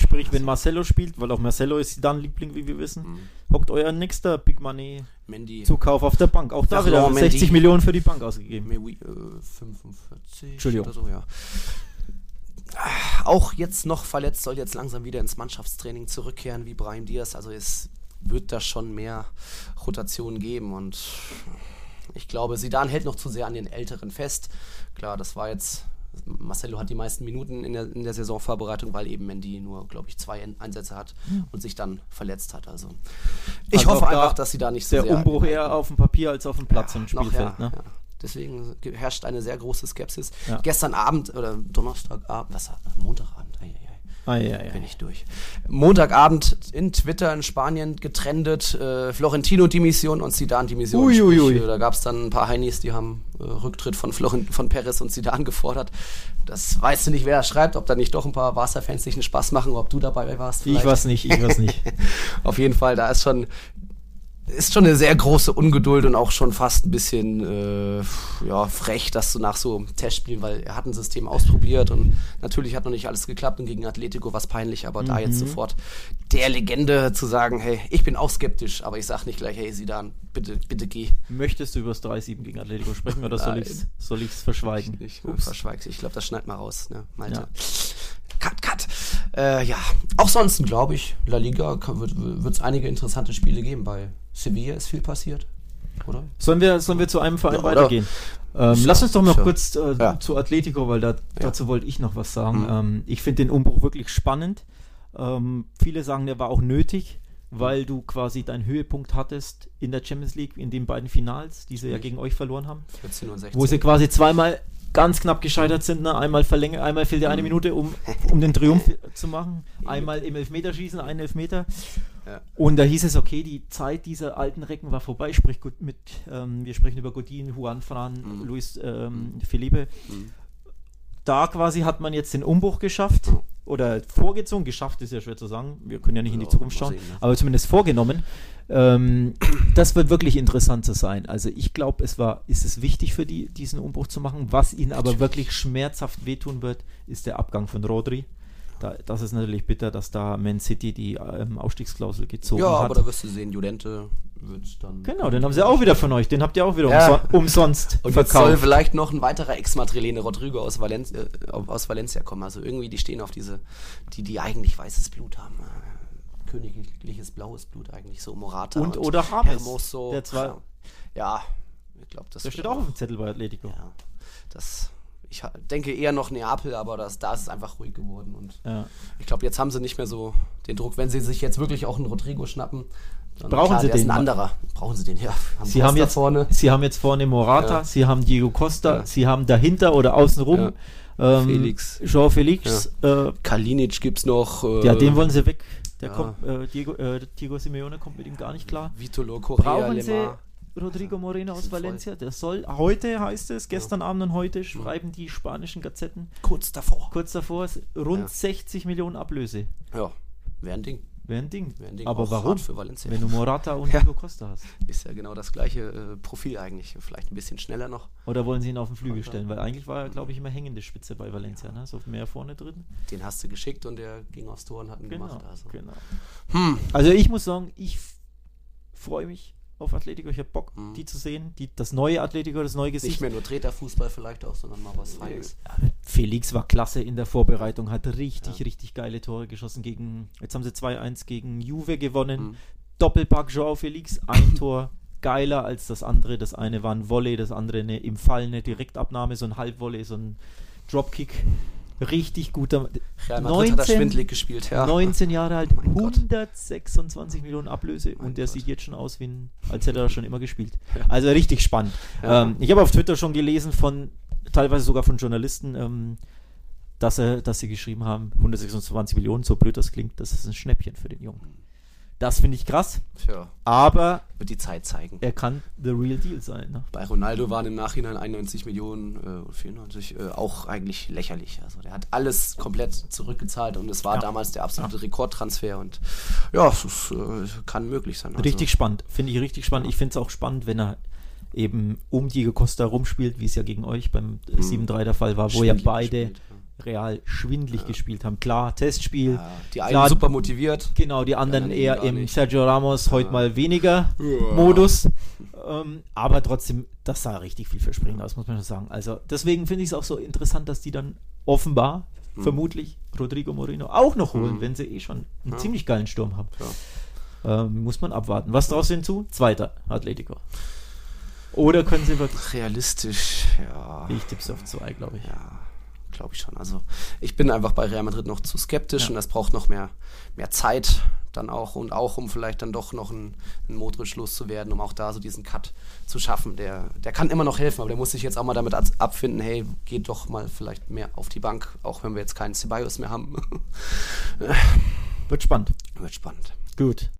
Sprich, wenn Marcelo spielt, weil auch Marcelo ist dann Liebling, wie wir wissen, Mhm. hockt euer nächster Big Money Mendy, Zukauf auf der Bank. Auch da wieder Laurent 60 Mendy. Millionen für die Bank ausgegeben. Mewi, äh, 45 Entschuldigung. oder so, ja. Auch jetzt noch verletzt, soll jetzt langsam wieder ins Mannschaftstraining zurückkehren wie Brahim Diaz. Also es wird da schon mehr Rotation geben und ich glaube, Sidan hält noch zu sehr an den Älteren fest. Klar, das war jetzt. Marcelo hat die meisten Minuten in der, in der Saisonvorbereitung, weil eben Mendy nur, glaube ich, zwei Einsätze hat und sich dann verletzt hat. Also ich Also hoffe auch da einfach, dass sie da nicht so Der sehr. Umbruch eher auf dem Papier als auf dem Platz Ja, im Spielfeld. ja, ne? Deswegen ge- herrscht eine sehr große Skepsis. Gestern Abend oder Donnerstagabend, was Montagabend, ei, Ah, ja, ja. bin ich durch. Montagabend in Twitter in Spanien getrendet, äh, Florentino die Mission und Zidane die Mission. Ui, ui, ui. Sprich, äh, Da gab es dann ein paar Heinis, die haben äh, Rücktritt von, Floren von Perez und Zidane gefordert. Das weißt du nicht, wer das schreibt, ob da nicht doch ein paar Barca-Fans sich einen Spaß machen, ob du dabei warst. Ich vielleicht. weiß nicht, ich weiß nicht. Auf jeden Fall, da ist schon ist schon eine sehr große Ungeduld und auch schon fast ein bisschen äh, ja, frech, dass du nach so Testspielen, weil er hat ein System ausprobiert und natürlich hat noch nicht alles geklappt und gegen Atletico war es peinlich, aber da jetzt sofort der Legende zu sagen, hey, ich bin auch skeptisch, aber ich sag nicht gleich, hey Sidan, bitte, bitte geh. Möchtest du über das 3-7 gegen Atletico sprechen oder soll Nein. ich es soll ich's verschweigen? Ich Ups. verschweig's. Ich glaube, das schneid mal raus, ne, Malte. Ja. Cut, cut. Äh, ja, auch sonst glaube ich, La Liga wird es einige interessante Spiele geben. Bei Sevilla ist viel passiert, oder? Sollen wir, sollen wir zu einem Verein Ja, weitergehen? Ähm, Ja, lass uns doch noch ja. kurz äh, Ja. zu Atletico, weil da, dazu wollte ich noch was sagen. Mhm. Ähm, ich finde den Umbruch wirklich spannend. Ähm, viele sagen, der war auch nötig, weil du quasi deinen Höhepunkt hattest in der Champions League, in den beiden Finals, die sie ja gegen euch verloren haben. 14 und 16. Wo sie quasi zweimal ganz knapp gescheitert sind. Ne? Einmal verlängert, einmal fehlt dir eine Minute, um, um den Triumph zu machen. Einmal im Elfmeterschießen, einen Elfmeter. Ja. Und da hieß es, okay, die Zeit dieser alten Recken war vorbei. Sprich gut mit, ähm, wir sprechen über Godin, Juan Fran, Mhm. Luis ähm, Felipe. Mhm. Da quasi hat man jetzt den Umbruch geschafft. Mhm. Oder vorgezogen, geschafft ist ja schwer zu sagen. Wir können ja nicht in die Ja, Zukunft schauen, sehen, ne? aber zumindest vorgenommen. Ähm, das wird wirklich interessant zu sein. Also ich glaube, es war, ist es wichtig für die, diesen Umbruch zu machen. Was ihnen aber wirklich schmerzhaft wehtun wird, ist der Abgang von Rodri. Da, das ist natürlich bitter, dass da Man City die ähm, Ausstiegsklausel gezogen ja, hat. aber da wirst du sehen, Judente wird dann. genau, den haben sie auch wieder von euch. Den habt ihr auch wieder Ja. umso umsonst Und jetzt soll verkauft. vielleicht noch ein weiterer Ex-Madrilene Rodrigo aus, Valenz, äh, aus Valencia kommen. Also irgendwie, die stehen auf diese, die, die eigentlich weißes Blut haben. Äh, königliches blaues Blut eigentlich, so Morata. Und oder James, Hermoso. der zwei- Ja, ich glaube, das Der steht auch auf dem Zettel bei Atletico. Ja, das. Ich denke eher noch Neapel, aber das, da ist es einfach ruhig geworden. Und Ja. ich glaube, jetzt haben sie nicht mehr so den Druck. Wenn sie sich jetzt wirklich auch einen Rodrigo schnappen, dann Brauchen sie der ist den ein anderer. Brauchen sie den, ja. Haben Sie haben, jetzt, vorne. sie haben jetzt vorne Morata, Ja. sie haben Diego Costa, Ja. sie haben dahinter oder außenrum ähm, Felix. Joao Felix. Äh, Kalinic gibt's noch. Äh, ja, den wollen sie weg. Der ja. kommt, äh, Diego, äh, Diego Simeone kommt mit ihm gar nicht klar. Vitolo Correa, Brauchen sie Lemar. Rodrigo Moreno aus. Valencia? Der soll, heute heißt es, gestern Abend und heute schreiben die spanischen Gazetten Kurz davor. kurz davor, rund Ja. 60 Millionen Ablöse. Ja, wäre ein Ding. Wäre ein Ding. Wär ein Ding. Aber Auch warum? für Valencia. Wenn du Morata und Ja. Diego Costa hast. Ist ja genau das gleiche äh, Profil eigentlich. Vielleicht ein bisschen schneller noch. Oder wollen sie ihn auf den Flügel stellen? Weil eigentlich war er, glaube ich, immer hängende Spitze bei Valencia. Ne? So mehr vorne drin. Den hast du geschickt und der ging aufs Tor und hat ihn gemacht. Also. genau. Hm. Also ich muss sagen, ich freue mich auf Atletico. Ich habe Bock, Mhm. die zu sehen. Die, das neue Atletico, das neue Gesicht. Nicht mehr nur Treterfußball vielleicht auch, sondern mal was Feines. Felix war klasse in der Vorbereitung, hat richtig, Ja. richtig geile Tore geschossen gegen, jetzt haben sie 2-1 gegen Juve gewonnen. Mhm. Doppelpack Joao Felix, ein Tor geiler als das andere. Das eine war ein Volley, das andere eine im Fall eine Direktabnahme, so ein Halbvolley, so ein Dropkick. Richtig guter. Er 19 schwindelig gespielt, ja. 19 Jahre alt, Mein Gott. 126 Millionen Ablöse Mein und der Gott. sieht jetzt schon aus, wie ein, als hätte er schon immer gespielt. Ja. Also richtig spannend. Ja. Ähm, ich habe auf Twitter schon gelesen von, teilweise sogar von Journalisten, ähm, dass, er, dass sie geschrieben haben, 126 Millionen, so blöd das klingt, das ist ein Schnäppchen für den Jungen. Das finde ich krass, Tja, aber wird die Zeit zeigen. er kann the real deal sein. Ne? Bei Ronaldo waren im Nachhinein 91 Millionen, äh, 94, äh, auch eigentlich lächerlich. Also der hat alles komplett zurückgezahlt und es war Ja. damals der absolute Rekordtransfer und ja, es äh, kann möglich sein. Also, Richtig spannend, finde ich richtig spannend. Ich finde es auch spannend, wenn er eben um Diego Costa rumspielt, wie es ja gegen euch beim Mhm. 7-3 der Fall war, wo ja schwindelig beide gespielt, real schwindelig gespielt haben. Klar, Testspiel. Ja, die einen Klar, super motiviert. Genau, die anderen anderen eher im nicht. Sergio Ramos heute Ja. mal weniger Ja. Modus. Ähm, aber trotzdem, das sah richtig vielversprechend aus, muss man schon sagen. Also deswegen finde ich es auch so interessant, dass die dann offenbar, Mhm. vermutlich, Rodrigo Moreno auch noch holen, Mhm. wenn sie eh schon einen Ja. ziemlich geilen Sturm haben. Ja. Ähm, muss man abwarten. Was draus hinzu? Zweiter Atletico. Oder können sie wirklich. Realistisch, ja. Ich tippe auf zwei, glaube ich. Ja, glaube ich schon. Also ich bin einfach bei Real Madrid noch zu skeptisch Ja. und das braucht noch mehr, mehr Zeit dann auch und auch um vielleicht dann doch noch einen, einen Modric loszuwerden, um auch da so diesen Cut zu schaffen. Der, der kann immer noch helfen, aber der muss sich jetzt auch mal damit ab- abfinden, hey, geht doch mal vielleicht mehr auf die Bank, auch wenn wir jetzt keinen Ceballos mehr haben. Wird spannend. Wird spannend. Gut.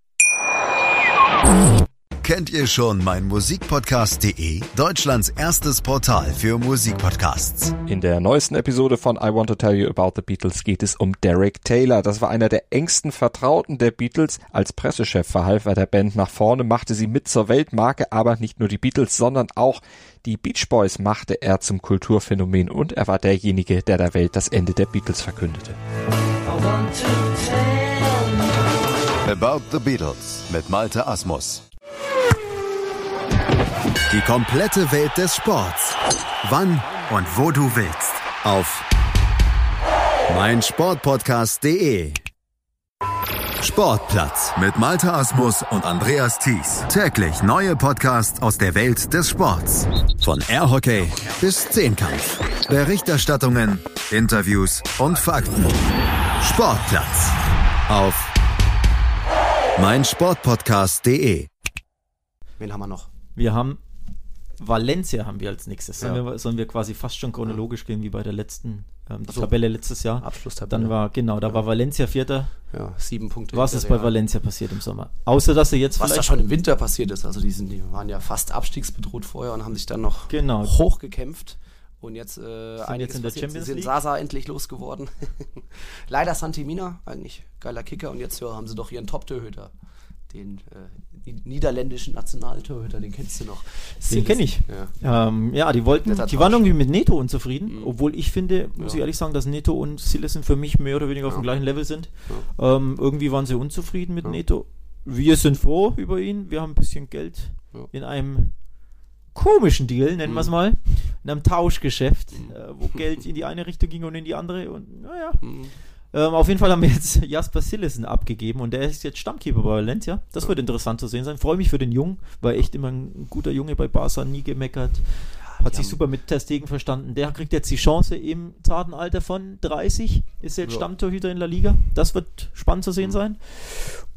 Kennt ihr schon mein Musikpodcast.de? Deutschlands erstes Portal für Musikpodcasts. In der neuesten Episode von I Want to Tell You About the Beatles geht es um Derek Taylor. Das war einer der engsten Vertrauten der Beatles. Als Pressechef verhalf er der Band nach vorne, machte sie mit zur Weltmarke, aber nicht nur die Beatles, sondern auch die Beach Boys machte er zum Kulturphänomen und er war derjenige, der der Welt das Ende der Beatles verkündete. About the Beatles mit Malte Asmus. Die komplette Welt des Sports. Wann und wo du willst. Auf meinsportpodcast.de. Sportplatz mit Malte Asmus und Andreas Thies. Täglich neue Podcasts aus der Welt des Sports. Von Airhockey bis Zehnkampf. Berichterstattungen, Interviews und Fakten. Sportplatz auf meinsportpodcast.de. Wen haben wir noch? Wir haben Valencia haben wir als nächstes. Sollen, Ja. wir, sollen wir quasi fast schon chronologisch gehen wie bei der letzten ähm, die so. Tabelle letztes Jahr. Abschlusstabelle. Dann war, genau, da war Valencia Vierter. ja, sieben Punkte. Was ist bei. Valencia passiert im Sommer? Außer, dass sie jetzt Was da schon im Winter passiert ist. Also die, sind, die waren ja fast abstiegsbedroht vorher und haben sich dann noch Genau. hochgekämpft. Und jetzt, äh, jetzt in der passiert. Champions sind League. Sasa endlich losgeworden. Leider Santimina, eigentlich geiler Kicker. Und jetzt ja, haben sie doch ihren Top-Torhüter. Den äh, niederländischen Nationaltorhüter, den kennst du noch. Den kenne ich. Ja. Ähm, ja, die wollten, die waren irgendwie mit Neto unzufrieden, Mhm. obwohl ich finde, muss Ja. ich ehrlich sagen, dass Neto und Silas für mich mehr oder weniger auf Ja. dem gleichen Level sind. Ähm, irgendwie waren sie unzufrieden mit. Neto. Wir sind froh über ihn. Wir haben ein bisschen Geld in einem komischen Deal, nennen Mhm. wir es mal, in einem Tauschgeschäft, äh, wo Geld in die eine Richtung ging und in die andere. Und naja, Mhm. Ähm, auf jeden Fall haben wir jetzt Jasper Sillesen abgegeben und der ist jetzt Stammkeeper bei Valencia. Das wird interessant zu sehen sein. Freue mich für den Jungen, war echt immer ein guter Junge bei Barca, nie gemeckert. Hat sich super mit Testegen verstanden. Der kriegt jetzt die Chance im zarten Alter von 30. Ist jetzt Ja. Stammtorhüter in der Liga. Das wird spannend zu sehen sein.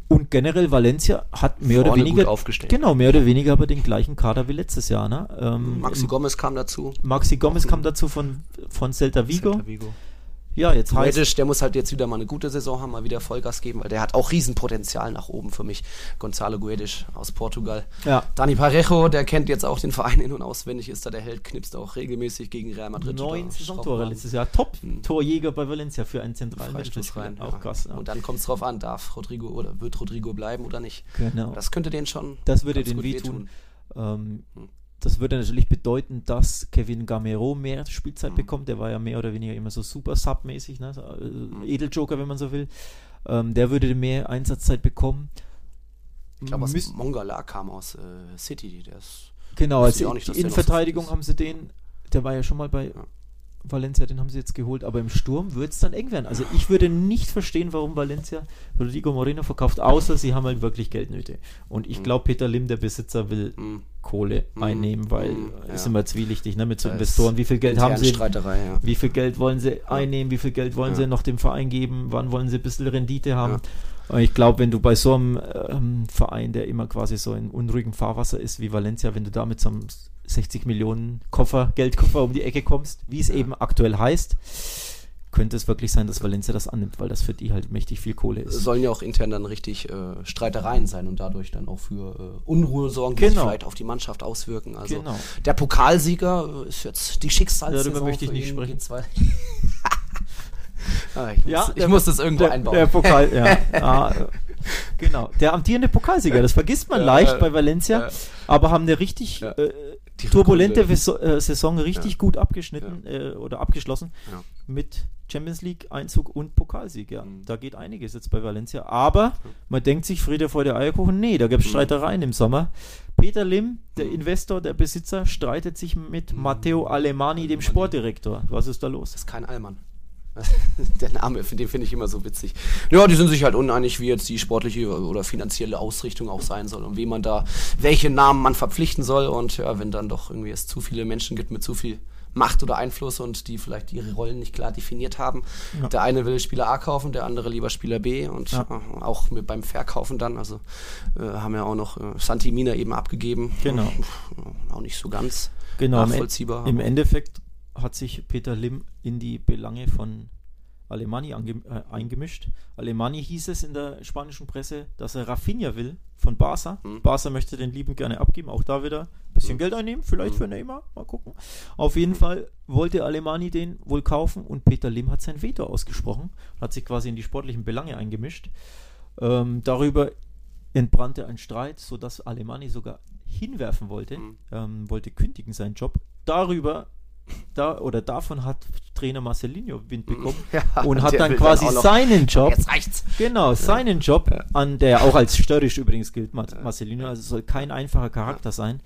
Und generell Valencia hat mehr oder Vorne weniger gut aufgestellt. genau mehr oder weniger aber den gleichen Kader wie letztes Jahr. Ne? Ähm, Maxi Gomez kam dazu. Maxi Gomez kam dazu von, von Celta Vigo. Celta Vigo. Ja, jetzt heißt Guedes, der muss halt jetzt wieder mal eine gute Saison haben, mal wieder Vollgas geben, weil der hat auch Riesenpotenzial nach oben für mich. Gonzalo Guedes aus Portugal. Ja. Dani Parejo, der kennt jetzt auch den Verein in- und auswendig, ist da der Held, knipst auch regelmäßig gegen Real Madrid. neun Saisontore letztes Jahr. Top-Torjäger bei Valencia für einen zentralen. Mittelfeldspieler. Auch ja. krass. Ja. Und dann kommt es drauf an, darf Rodrigo oder wird Rodrigo bleiben oder nicht. Genau. Das könnte den schon. Das würde den gut wehtun. Ähm, Hm. Das würde natürlich bedeuten, dass Kevin Gamero mehr Spielzeit Hm. bekommt. Der war ja mehr oder weniger immer so super Sub-mäßig, ne? so, äh, Edeljoker, wenn man so will. Ähm, der würde mehr Einsatzzeit bekommen. Ich glaube, Müs- Mongala kam aus äh, City. Der ist Genau, als in Verteidigung haben sie den, der war ja schon mal bei Ja. Valencia, den haben sie jetzt geholt, aber im Sturm wird es dann eng werden. Also ich würde nicht verstehen, warum Valencia Rodrigo Moreno verkauft, außer sie haben halt wirklich Geldnöte. Und ich Mhm. glaube, Peter Lim, der Besitzer, will mh, Kohle Mhm. einnehmen, weil es ist ja. immer zwielichtig ne, mit so Investoren. Wie viel Geld haben sie? Streiterei, ja. Wie viel Geld wollen sie einnehmen? Wie viel Geld wollen Ja. sie noch dem Verein geben? Wann wollen sie ein bisschen Rendite haben? Und ich glaube, wenn du bei so einem ähm, Verein, der immer quasi so in unruhigem Fahrwasser ist wie Valencia, wenn du da mit so einem 60 Millionen Koffer, Geldkoffer um die Ecke kommst, wie es Ja. eben aktuell heißt, könnte es wirklich sein, dass Valencia das annimmt, weil das für die halt mächtig viel Kohle ist. sollen ja auch intern dann richtig äh, Streitereien sein und dadurch dann auch für äh, Unruhe sorgen, die sich Genau. vielleicht auf die Mannschaft auswirken. Also Genau. der Pokalsieger äh, ist jetzt die Schicksalssaison. Darüber möchte ich nicht sprechen. Ah, ich muss, Ja, ich muss das irgendwo der, einbauen. Der Pokal, ja. ah, äh, genau. Der amtierende Pokalsieger, das vergisst man Ja, leicht ja, bei Valencia, aber haben eine richtig äh, Die turbulente Rückrunde. Äh, Saison richtig Ja. gut abgeschnitten äh, oder abgeschlossen Ja. mit Champions League Einzug und Pokalsieg. Ja, Mhm. da geht einiges jetzt bei Valencia. Aber man denkt sich, Friede vor der Eierkuchen, nee, da gibt es Mhm. Streitereien im Sommer. Peter Lim, der Mhm. Investor, der Besitzer, streitet sich mit Mhm. Matteo Alemani, dem. Sportdirektor. Was ist da los? Das ist kein Allmann. Der Name, den finde ich immer so witzig. Ja, die sind sich halt uneinig, wie jetzt die sportliche oder finanzielle Ausrichtung auch sein soll und wie man da, welche Namen man verpflichten soll. Und ja, wenn dann doch irgendwie es zu viele Menschen gibt mit zu viel Macht oder Einfluss und die vielleicht ihre Rollen nicht klar definiert haben. Ja. Der eine will Spieler A kaufen, der andere lieber Spieler B und Ja. äh, auch mit beim Verkaufen dann. Also äh, haben ja auch noch äh, Santi Mina eben abgegeben. Genau. Auch nicht so ganz Genau, nachvollziehbar. im Endeffekt hat sich Peter Lim in die Belange von Alemani ange, äh, eingemischt. Alemani hieß es in der spanischen Presse, dass er Rafinha will von Barca. Mhm. Barca möchte den lieben gerne abgeben, auch da wieder ein bisschen Mhm. Geld einnehmen, vielleicht Mhm. für Neymar, mal gucken. Auf jeden Fall wollte Alemani den wohl kaufen und Peter Lim hat sein Veto ausgesprochen, hat sich quasi in die sportlichen Belange eingemischt. Ähm, darüber entbrannte ein Streit, sodass Alemani sogar hinwerfen wollte, Mhm. ähm, wollte kündigen seinen Job. Darüber, da oder davon hat Trainer Marcelinho Wind bekommen Ja, und hat dann quasi auch noch- seinen Job, Jetzt reicht's. genau, seinen Job, an der auch als störrisch übrigens gilt, Mar Marcelino, also soll kein einfacher Charakter sein,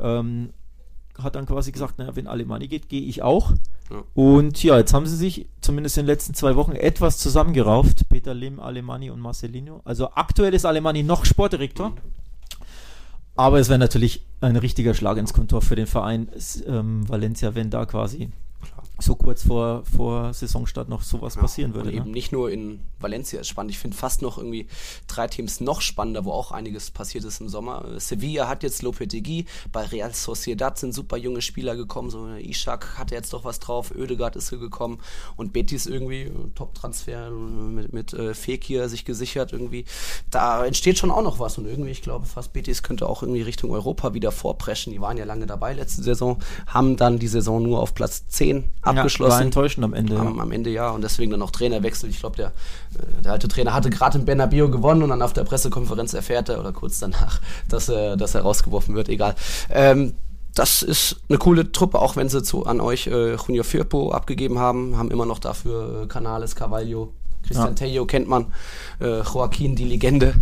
ähm, hat dann quasi gesagt, naja, wenn Alemani geht, gehe ich auch. Ja. Und ja, jetzt haben sie sich zumindest in den letzten zwei Wochen etwas zusammengerauft, Peter Lim, Alemani und Marcelino. Also aktuell ist Alemani noch Sportdirektor. Aber es wäre natürlich ein richtiger Schlag ins Kontor für den Verein ähm, Valencia, wenn da quasi. So kurz vor, vor Saisonstart noch sowas passieren würde. Und eben Ne? nicht nur in Valencia ist spannend. Ich finde fast noch irgendwie drei Teams noch spannender, wo auch einiges passiert ist im Sommer. Sevilla hat jetzt Lopetegui, bei Real Sociedad sind super junge Spieler gekommen, so Ishak hatte jetzt doch was drauf, Oedegaard ist hier gekommen und Betis irgendwie, Top-Transfer mit, mit äh, Fekir sich gesichert irgendwie. Da entsteht schon auch noch was und irgendwie, ich glaube fast Betis könnte auch irgendwie Richtung Europa wieder vorpreschen. Die waren ja lange dabei letzte Saison, haben dann die Saison nur auf Platz 10 Ja, abgeschlossen. war enttäuschend am Ende. Am, am Ende ja und deswegen dann noch Trainerwechsel. Ich glaube, der, äh, der alte Trainer hatte gerade in Bernabeu gewonnen und dann auf der Pressekonferenz erfährt er oder kurz danach, dass er, dass er rausgeworfen wird. Egal. Ähm, das ist eine coole Truppe, auch wenn sie zu, an euch äh, Junior Firpo abgegeben haben, haben immer noch dafür äh, Canales, Carvalho, Christian Ja. Tello kennt man, äh, Joaquin, die Legende.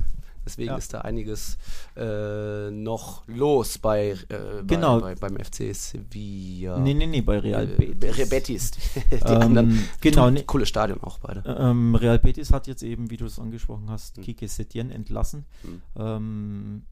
Deswegen Ja. ist da einiges äh, noch los bei, äh, bei, Genau. bei, beim FC Sevilla. Nee, nee, nee, bei Real Äh, Betis. Real Betis. Die Ähm, anderen. genau, nee. Cooles Stadion auch beide. Ähm, Real Betis hat jetzt eben, wie du es angesprochen hast, Hm. Kike Setien entlassen. Hm. Ähm,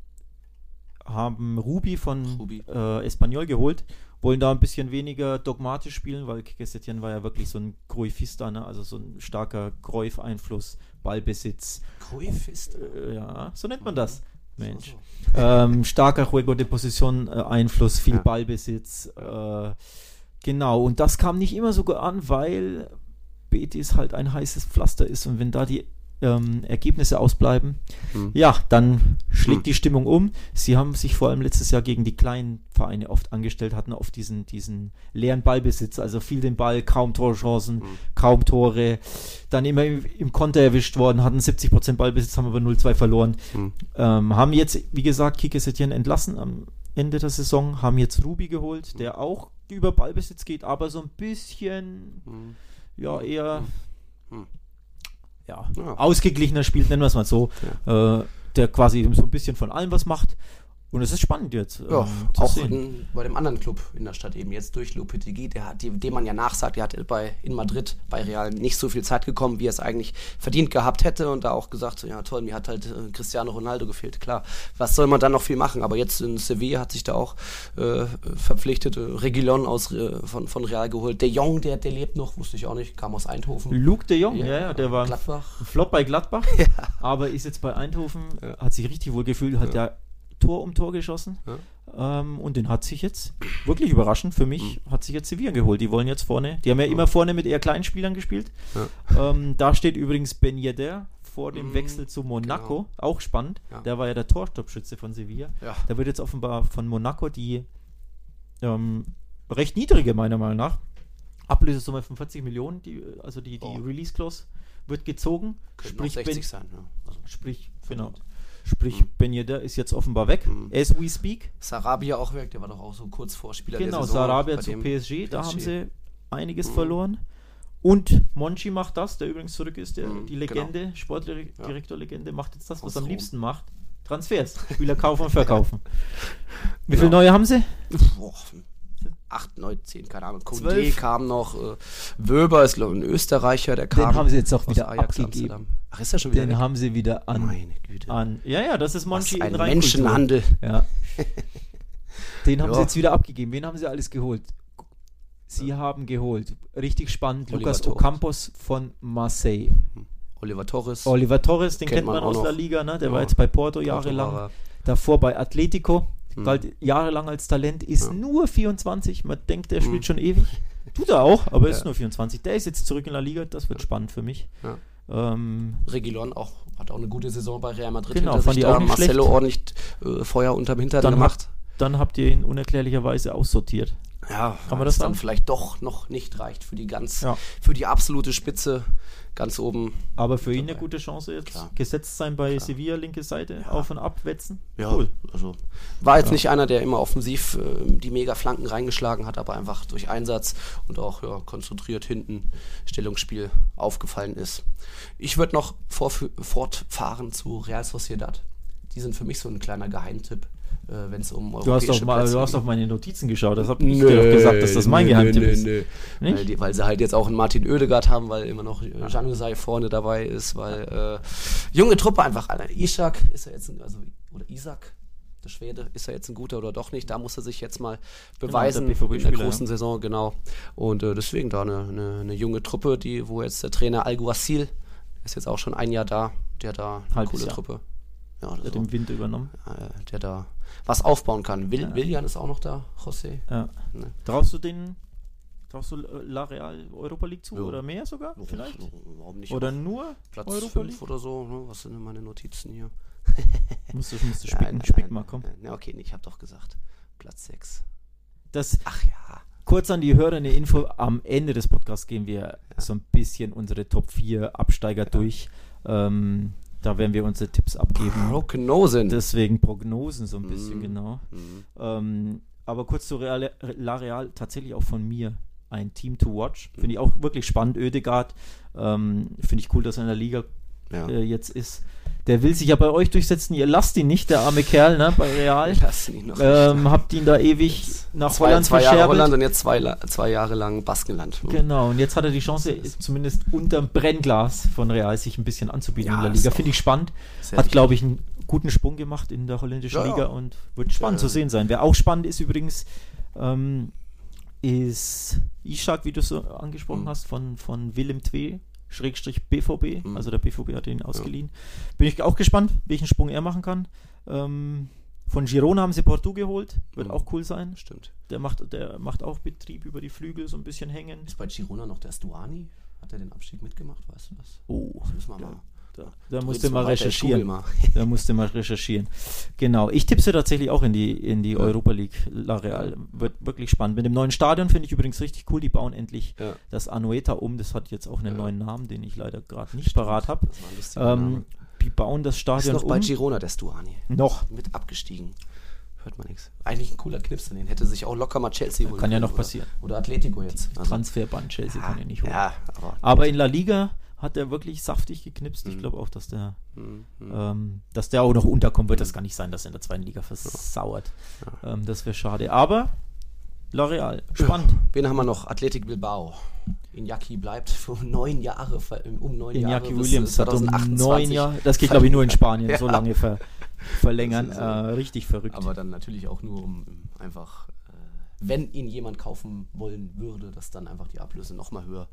haben Ruby von Rubi. Äh, Espanyol geholt, wollen da ein bisschen weniger dogmatisch spielen, weil Kike Setien war ja wirklich so ein Cruyffista, ne? also so ein starker Cruyff-Einfluss, Ballbesitz. Cruyff ist. Äh, ja, so nennt man das. Mensch. So, ähm, starker Juego de Position, äh, Einfluss, viel Ja. Ballbesitz. Äh, genau, und das kam nicht immer so gut an, weil Betis halt ein heißes Pflaster ist und wenn da die ähm, Ergebnisse ausbleiben, hm. ja, dann schlägt hm. die Stimmung um. Sie haben sich vor allem letztes Jahr gegen die kleinen Vereine oft angestellt, hatten oft diesen, diesen leeren Ballbesitz, also viel den Ball, kaum Torchancen, hm. kaum Tore, dann immer im, im Konter erwischt worden, hatten 70% Ballbesitz, haben aber 0-2 verloren. Hm. Ähm, haben jetzt, wie gesagt, Kike Setien entlassen am Ende der Saison, haben jetzt Ruby geholt, hm. der auch über Ballbesitz geht, aber so ein bisschen, hm. ja, eher ja, ja. ausgeglichener spielt, nennen wir es mal so, ja. äh, der quasi so ein bisschen von allem was macht. Und es ist spannend jetzt. Ja, ähm, auch in, bei dem anderen Club in der Stadt eben jetzt durch Lopetegui, der hat, dem man ja nachsagt, der hat bei, in Madrid bei Real nicht so viel Zeit gekommen, wie er es eigentlich verdient gehabt hätte und da auch gesagt, ja toll, mir hat halt äh, Cristiano Ronaldo gefehlt. Klar, was soll man dann noch viel machen? Aber jetzt in Sevilla hat sich da auch äh, verpflichtet, äh, Regilon aus, äh, von, von Real geholt. De Jong, der, der lebt noch, wusste ich auch nicht, kam aus Eindhoven. Luke De Jong, ja, ja der war Gladbach. Flop bei Gladbach, ja. aber ist jetzt bei Eindhoven, ja. hat sich richtig wohl gefühlt, hat ja Tor um Tor geschossen. Ja. Ähm, und den hat sich jetzt, wirklich überraschend für mich, mhm. hat sich jetzt Sevilla geholt. Die wollen jetzt vorne, die haben ja immer vorne mit eher kleinen Spielern gespielt. Ja. Ähm, da steht übrigens Ben Yedder vor dem mhm. Wechsel zu Monaco, genau. auch spannend. Ja. Der war ja der Torstoppschütze von Sevilla. Da wird jetzt offenbar von Monaco die ähm, recht niedrige, meiner Meinung nach, Ablösesumme von 40 Millionen, die, also die, die oh. Release-Clause wird gezogen. Könnte sprich, 60 ben, sein. Ja. Also sprich, genau. Sprich, mhm. Ben Yedder ist jetzt offenbar weg, mhm. as we speak. Sarabia auch weg, der war doch auch so kurz vor Spieler Genau, Sarabia zu PSG, PSG, da haben sie einiges mhm. verloren. Und Monchi macht das, der übrigens zurück ist, der, mhm, die genau. Legende, genau. Sportdirektor-Legende, macht jetzt das, was er am liebsten macht. Transfers. Spieler kaufen und verkaufen. Wie viele neue haben sie? Boah, 8, 9, 10, keine Ahnung. Kunde kam noch. Äh, Wöber ist ein Österreicher, der kam. Den haben sie jetzt auch wieder Ajax abgegeben. Amsterdam. Ach, ist er schon wieder Den weg? haben sie wieder an. Meine Güte. An, ja, ja, das ist Monchi ein Menschenhandel. Ja. Den haben ja. sie jetzt wieder abgegeben. Wen haben sie alles geholt? Sie ja. haben geholt. Richtig spannend. Oliver Lukas Torres. Ocampos von Marseille. Hm. Oliver Torres. Oliver Torres, den kennt, kennt man, man aus der Liga, ne? Der ja. war jetzt bei Porto jahrelang. Davor bei Atletico. Galt jahrelang als Talent, ist ja. nur 24. Man denkt, der spielt hm. schon ewig. Tut er auch, aber ja. ist nur 24. Der ist jetzt zurück in der Liga, das wird spannend für mich. Ja. Ähm, Regilon auch, hat auch eine gute Saison bei Real Madrid genau, fand sich da. Marcelo schlecht. ordentlich äh, Feuer unterm Hintern dann gemacht. Hat, dann habt ihr ihn unerklärlicherweise aussortiert. Ja, kann man das dann vielleicht doch noch nicht reicht für die ganz, ja. für die absolute Spitze ganz oben. Aber für ihn eine gute Chance jetzt. Klar. Gesetzt sein bei Klar. Sevilla, linke Seite, ja. auf und ab wetzen. Ja, cool. Also war jetzt ja. nicht einer, der immer offensiv äh, die Mega-Flanken reingeschlagen hat, aber einfach durch Einsatz und auch ja, konzentriert hinten Stellungsspiel aufgefallen ist. Ich würde noch fortfahren zu Real Sociedad. Die sind für mich so ein kleiner Geheimtipp wenn es um du hast, doch mal, du hast auf meine Notizen geschaut, das habe ich nö, dir doch gesagt, dass das mein nö, Geheimtipp nö, ist. Nö. Weil, die, weil, sie halt jetzt auch einen Martin Oedegaard haben, weil immer noch Januzaj vorne dabei ist, weil äh, junge Truppe einfach, Ishak ist er jetzt, ein, also, oder Isaac, der Schwede, ist er jetzt ein guter oder doch nicht? Da muss er sich jetzt mal beweisen genau, der in der großen ja. Saison, genau. Und äh, deswegen da eine, eine, eine, junge Truppe, die, wo jetzt der Trainer Alguacil ist jetzt auch schon ein Jahr da, der da eine Halbes coole Jahr. Truppe. Ja, der hat im Winter übernommen. Äh, der da was aufbauen kann. Will, ja. Willian ist auch noch da, José. Ja. Ne. Traust du den Traust du La Real Europa League zu ja. oder mehr sogar vielleicht? Warum nicht? Oder nur Platz Europa League? oder so. Ne? Was sind denn meine Notizen hier? musst du, musst du spicken, spick mal, komm. Ne, okay, ich habe doch gesagt. Platz 6. Das, Ach ja. Kurz an die Hörer eine Info. Am Ende des Podcasts gehen wir ja. so ein bisschen unsere Top 4 Absteiger ja. durch. Ähm, da werden wir unsere Tipps abgeben. Prognosen. Deswegen Prognosen so ein bisschen, mm. genau. Mm. Ähm, aber kurz zu Real, La Real, tatsächlich auch von mir ein Team to watch. Finde ich auch wirklich spannend. Ödegard, ähm, finde ich cool, dass er in der Liga ja. äh, jetzt ist. Der will sich ja bei euch durchsetzen. Ihr lasst ihn nicht, der arme Kerl, ne, bei Real. Lasst ihn noch ähm, habt ihn da ewig nach zwei, Holland zwei Jahre Holland und jetzt zwei, zwei Jahre lang Baskenland. Hm. Genau, und jetzt hat er die Chance, zumindest unterm Brennglas von Real sich ein bisschen anzubieten ja, in der Liga. Finde ich spannend. Hat, glaube ich, einen guten Sprung gemacht in der holländischen ja, Liga und wird spannend zu sehen sein. Wer auch spannend ist übrigens, ähm, ist Ishak, wie du so angesprochen mhm. hast, von, von Willem Twee. Schrägstrich BVB, mhm. also der BVB hat ihn ausgeliehen. Ja. Bin ich auch gespannt, welchen Sprung er machen kann. Ähm, von Girona haben sie Porto geholt, wird mhm. auch cool sein. Stimmt. Der macht, der macht auch Betrieb über die Flügel, so ein bisschen hängen. Ist bei Girona noch der Stuani? Hat er den Abstieg mitgemacht? Weißt du das? Oh, Das müssen wir mal. Da, da musst du mal recherchieren. mal. Da musst du mal recherchieren. Genau. Ich tippe sie tatsächlich auch in die, in die Europa League La Real. Wird wirklich spannend. Mit dem neuen Stadion finde ich übrigens richtig cool. Die bauen endlich Ja. das Anoeta um. Das hat jetzt auch einen Ja. neuen Namen, den ich leider gerade nicht parat habe. Ähm, die bauen das Ist Stadion noch um. bei Girona, der Stuani. noch. Mit abgestiegen. Hört man nichts. Eigentlich ein cooler Knips, den hätte sich auch locker mal Chelsea holen Kann ja noch oder- passieren. Oder Atletico jetzt. Also, Transferband Chelsea kann ja nicht holen. ja, aber. Aber in La Liga hat er wirklich saftig geknipst. Ich Mhm. glaube auch, dass der, Mhm, mhm. ähm, dass der auch noch unterkommt. Wird das gar nicht sein, dass er in der zweiten Liga versauert. Ähm, das wäre schade. Aber La Real, spannend. Wen haben wir noch? Athletic Bilbao. Iñaki bleibt für neun Jahre, um neun Jahre. Iñaki Williams hat um 2028 neun Jahre, das geht glaube ich nur in Spanien, so Ja. lange ver, verlängern. So. Äh, richtig verrückt. Aber dann natürlich auch nur, um einfach, äh, wenn ihn jemand kaufen wollen würde, dass dann einfach die Ablöse nochmal höher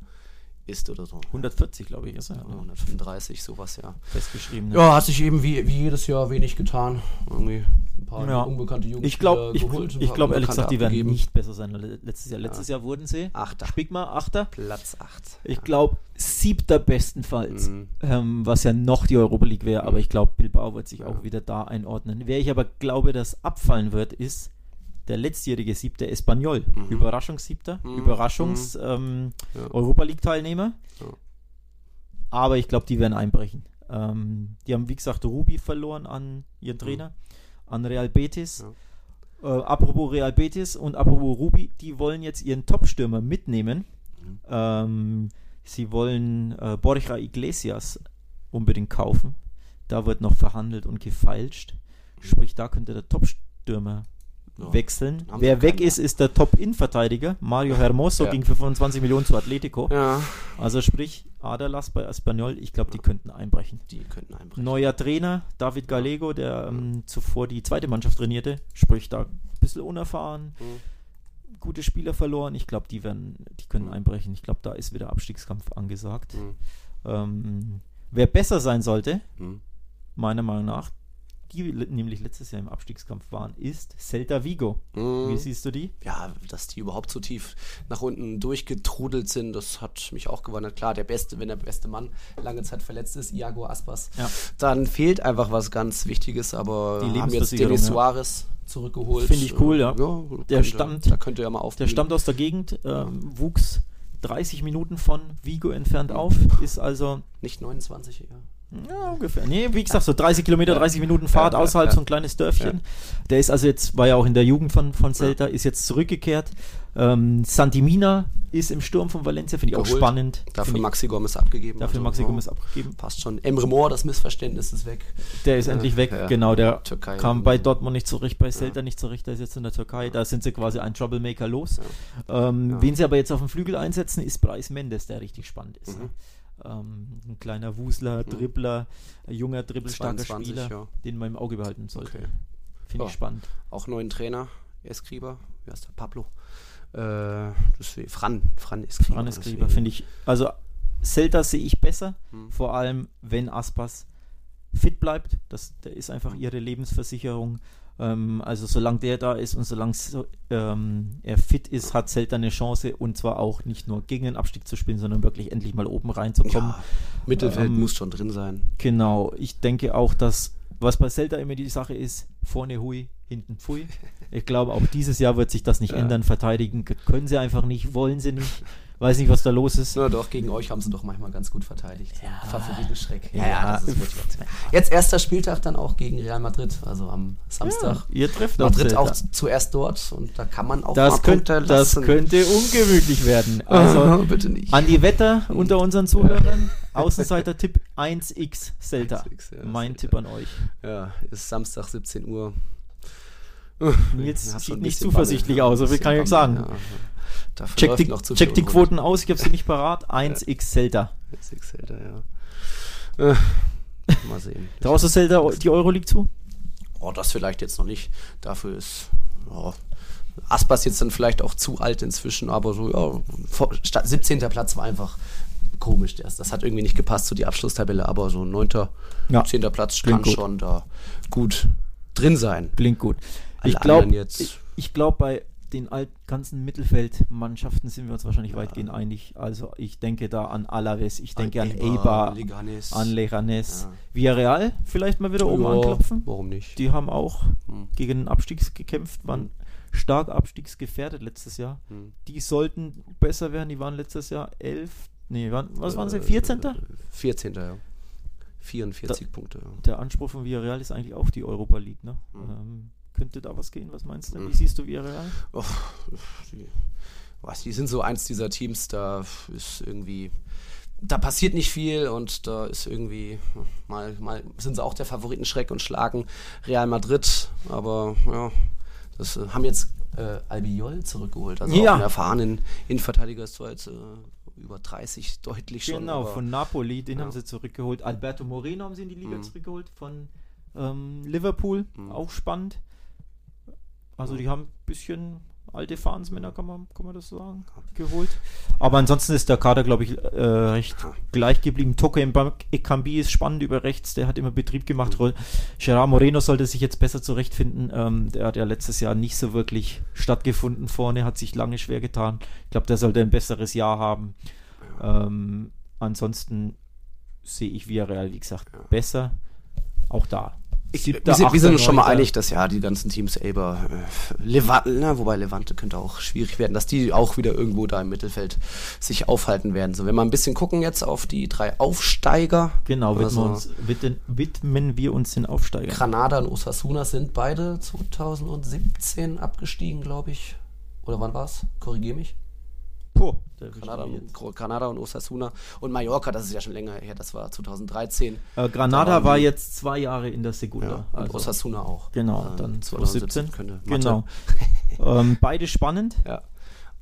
ist oder so. 140 glaube ich ist er. Ja, 135, sowas, ja. Festgeschrieben. ne? Ja, hat sich eben wie, wie jedes Jahr wenig getan. Irgendwie ein paar Ja. unbekannte Jugendspieler Ich glaube ich, geholt. ich paar glaub, ehrlich gesagt, die werden nicht besser sein letztes Jahr. Letztes Jahr wurden sie, Achter. spick mal, Achter. Platz 8. Ich glaube, siebter bestenfalls, Mhm. ähm, was ja noch die Europa League wäre, aber ich glaube, Bilbao wird sich Ja. auch wieder da einordnen. Wer ich aber glaube, dass abfallen wird, ist der letztjährige siebte Espanyol. Mhm. Überraschungssiebter, Mhm. Überraschungs ähm, Ja. Europa League Teilnehmer. Ja. Aber ich glaube, die werden einbrechen. Ähm, die haben, wie gesagt, Ruby verloren an ihren Trainer, an Real Betis. Äh, apropos Real Betis und apropos Ruby, die wollen jetzt ihren Top-Stürmer mitnehmen. Mhm. Ähm, sie wollen äh, Borja Iglesias unbedingt kaufen. Da wird noch verhandelt und gefeilscht. Sprich, da könnte der Top-Stürmer Ja. wechseln. Haben Wer weg ist, ist der Top-In-Verteidiger. Mario Hermoso Ja. ging für 25 Millionen zu Atletico. Ja, Also sprich, Aderlass bei Espanyol, ich glaube, die könnten einbrechen. die könnten einbrechen. Neuer Trainer, David Gallego, der ähm, zuvor die zweite Mannschaft trainierte, sprich da ein bisschen unerfahren, Mhm. gute Spieler verloren. Ich glaube, die werden, die können Mhm. einbrechen. Ich glaube, da ist wieder Abstiegskampf angesagt. Mhm. Ähm, wer besser sein sollte, Mhm. meiner Meinung nach, die nämlich letztes Jahr im Abstiegskampf waren, ist Celta Vigo. Mhm. Wie siehst du die? ja, dass die überhaupt so tief nach unten durchgetrudelt sind, das hat mich auch gewundert. Klar, der beste, wenn der beste Mann lange Zeit verletzt ist, Iago Aspas, Ja. dann fehlt einfach was ganz Wichtiges, aber Die haben jetzt ja. Suarez zurückgeholt. Finde ich cool, ja. Der könnte, stammt- da könnte er mal auf. Der stammt aus der Gegend, ähm, wuchs 30 Minuten von Vigo entfernt auf, ist also nicht 29, ja. Ja, ungefähr. Nee, wie gesagt, so 30 Kilometer, 30 Minuten Fahrt Ja, außerhalb, ja. so ein kleines Dörfchen. Der ist also jetzt, war ja auch in der Jugend von, von Celta, ist jetzt zurückgekehrt. Ähm, Santimina ist im Sturm von Valencia, finde ich auch spannend. Dafür Maxi Gomez abgegeben. dafür also, Maxi ja, Gomez abgegeben. Passt schon. Emre Moore, das Missverständnis ist weg. Der ist endlich weg, ja. genau. Der Türkei. kam bei Dortmund nicht zurecht, bei Celta nicht zurecht, der ist jetzt in der Türkei. Da sind sie quasi ein Troublemaker los. Ähm. Wen sie aber jetzt auf dem Flügel einsetzen, ist Bryce Mendes, der richtig spannend ist. Mhm. Ähm, ein kleiner Wusler, Dribbler, ein junger, dribbelstarker 22, Spieler, ja. den man im Auge behalten sollte. Okay. Finde Ja. ich spannend. Auch neuen Trainer, Escriba. Wie heißt der? Pablo. Äh, deswegen, Fran. Fran. Franz Grieber deswegen. finde ich. Also Celta sehe ich besser, Hm. vor allem wenn Aspas fit bleibt. Das, der ist einfach ihre Lebensversicherung. Ähm, also solange der da ist und solange so, ähm, er fit ist, hat Celta eine Chance und zwar auch nicht nur gegen den Abstieg zu spielen, sondern wirklich endlich mal oben reinzukommen. Ja, Mittelfeld Ähm, muss schon drin sein. Genau, ich denke auch, dass was bei Celta immer die Sache ist, vorne hui, hinten pfui. Ich glaube, auch dieses Jahr wird sich das nicht Ja. ändern. Verteidigen können sie einfach nicht, wollen sie nicht. Weiß nicht, was da los ist. Na doch, gegen euch haben sie doch manchmal ganz gut verteidigt. Ja. Favoritenschreck. Ja. das ist wirklich. Jetzt erster Spieltag dann auch gegen Real Madrid, also am Samstag. ihr trefft Madrid Celta. auch zuerst dort und da kann man auch das, mal könnt, das könnte ungemütlich werden. Also, bitte nicht. an die Wetter unter unseren Zuhörern. Außenseiter-Tipp 1x Celta. 1x, ja, mein Celta. Tipp an euch. Ja, ist Samstag 17 Uhr. Hast sieht nicht zuversichtlich Bammel. aus, so viel kann ich euch sagen. Ja, ja. Dafür Check die, noch zu check die. Quoten aus, ich habe sie nicht parat. 1x Celta. Jetzt ist Celta, ja. Äh, mal sehen. Traust du Celta die Euroleague zu? Oh, das vielleicht jetzt noch nicht. Dafür ist oh, Aspas jetzt dann vielleicht auch zu alt inzwischen, aber so, ja, vor, statt 17. Platz war einfach komisch. Das, das hat irgendwie nicht gepasst zu die Abschlusstabelle, aber so 9. Ja. 10. Platz Klingt kann gut. schon da gut drin sein. Klingt gut. Alle Ich glaube, ich, ich glaube bei den alt, ganzen Mittelfeldmannschaften sind wir uns wahrscheinlich ja. weitgehend einig. Also ich denke da an Alaves, ich denke an, Eibar, Leganes. an Leganes. Ja. Villarreal vielleicht mal wieder oben ja, anklopfen. Warum nicht? Die haben auch hm. gegen den Abstieg gekämpft, waren hm. stark abstiegsgefährdet letztes Jahr. Hm. Die sollten besser werden, die waren letztes Jahr elf, nee, waren, was waren sie, 14.? Äh, 14. ja. 44 da, Punkte. Ja. Der Anspruch von Villarreal ist eigentlich auch die Europa League, ne? Hm. Ähm, könnte da was gehen? Was meinst du? Wie siehst du Villarreal? Oh, die, was, die sind so eins dieser Teams, da ist irgendwie da passiert nicht viel und da ist irgendwie mal, mal sind sie auch der Favoritenschreck und schlagen Real Madrid, aber ja, das äh, haben jetzt äh, Albiol zurückgeholt, also ja. auch einen erfahrenen Innenverteidiger ist zwar jetzt äh, über 30 deutlich schon. Genau, von Napoli, den ja. haben sie zurückgeholt. Alberto Moreno haben sie in die Liga mhm. zurückgeholt von ähm, Liverpool, mhm. auch spannend. Also die haben ein bisschen alte Fahnsmänner, kann man, kann man das sagen, geholt. Aber ansonsten ist der Kader, glaube ich, äh, recht gleich geblieben. Toke Ekambi ist spannend über rechts, der hat immer Betrieb gemacht. Gerard Moreno sollte sich jetzt besser zurechtfinden. Ähm, der hat ja letztes Jahr nicht so wirklich stattgefunden vorne, hat sich lange schwer getan. Ich glaube, der sollte ein besseres Jahr haben. Ähm, ansonsten sehe ich Villarreal, wie gesagt, besser. Auch da ich, wir, sind, wir sind uns schon mal einig, dass ja die ganzen Teams Eber, äh, Levante, na, wobei Levante könnte auch schwierig werden, dass die auch wieder irgendwo da im Mittelfeld sich aufhalten werden. So, wenn wir ein bisschen gucken jetzt auf die drei Aufsteiger. Genau, widmen, so, uns, widmen, widmen wir uns den Aufsteigern. Granada und Osasuna sind beide 2017 abgestiegen, glaube ich. Oder wann war es? Korrigier mich. Puh, Granada, und, Granada und Osasuna und Mallorca, das ist ja schon länger her, das war 2013. Äh, Granada war jetzt zwei Jahre in der Segunda. Ja, und also, Osasuna auch. Genau, äh, dann 2017. Könnte genau. ähm, beide spannend. Ja.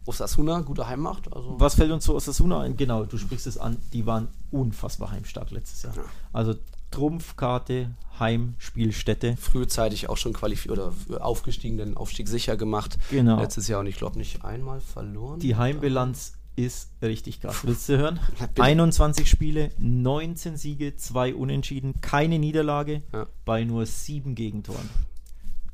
Osasuna, gute Heimmacht. Also. Was fällt uns zu Osasuna ein? Genau, du sprichst es an, die waren unfassbar heimstark letztes Jahr. Ja. Also Trumpfkarte, Heimspielstätte. Frühzeitig auch schon qualifiziert oder aufgestiegen, den Aufstieg sicher gemacht. Genau. Letztes Jahr und ich glaube nicht einmal verloren. Die Heimbilanz ist richtig krass. Willst du hören? 21 Spiele, 19 Siege, 2 Unentschieden, keine Niederlage ja. bei nur 7 Gegentoren.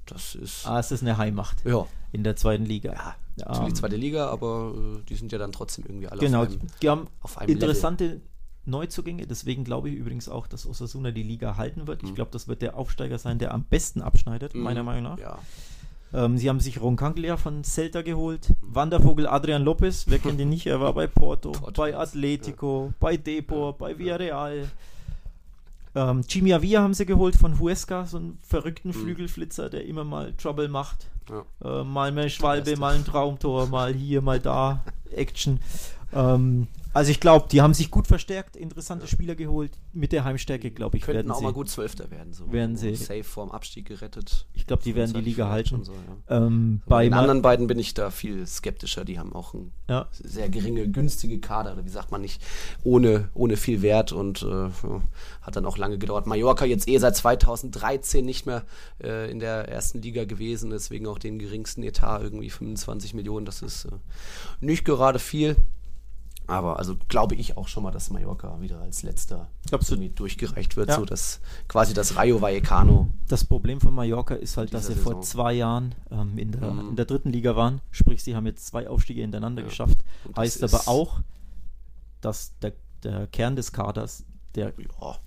Das ist. Ah, es ist eine Heimmacht. Ja. In der zweiten Liga. Ja, natürlich um, zweite Liga, aber äh, die sind ja dann trotzdem irgendwie alle genau, auf einem, die haben auf einem interessante Level. Neuzugänge. Deswegen glaube ich übrigens auch, dass Osasuna die Liga halten wird. Mhm. Ich glaube, das wird der Aufsteiger sein, der am besten abschneidet, mhm. meiner Meinung nach. Ja. Ähm, sie haben sich Roncaglia von Celta geholt. Mhm. Wandervogel Adrian Lopez, wer kennt ihn nicht? Er war bei Porto, Porto bei Atletico, ja. bei Depor, bei Villarreal. Ähm, Chimiavia haben sie geholt von Huesca, so einen verrückten mhm. Flügelflitzer, der immer mal Trouble macht. Ja. Äh, mal mehr Schwalbe, mal ein Traumtor, mal hier, mal da. Action. Ähm, also ich glaube, die haben sich gut verstärkt, interessante ja. Spieler geholt. Mit der Heimstärke, glaube ich, Könnten werden auch sie, mal gut Zwölfter werden. So. Werden sie. Safe vorm Abstieg gerettet. Ich glaube, die werden die Liga halten. So, ja. ähm, bei den anderen beiden bin ich da viel skeptischer. Die haben auch ein ja. sehr geringe, günstige Kader. Oder wie sagt man nicht, ohne, ohne viel Wert und äh, hat dann auch lange gedauert. Mallorca jetzt eh seit 2013 nicht mehr äh, in der ersten Liga gewesen, deswegen auch den geringsten Etat, irgendwie 25 Millionen. Das ist äh, nicht gerade viel. Aber also glaube ich auch schon mal, dass Mallorca wieder als letzter irgendwie durchgereicht wird, ja. so dass quasi das Rayo Vallecano. Das Problem von Mallorca ist halt, dass sie Saison. vor zwei Jahren ähm, in, der, mhm. in der dritten Liga waren. Sprich, sie haben jetzt zwei Aufstiege hintereinander ja. geschafft. Heißt aber auch, dass der, der Kern des Kaders, der ja.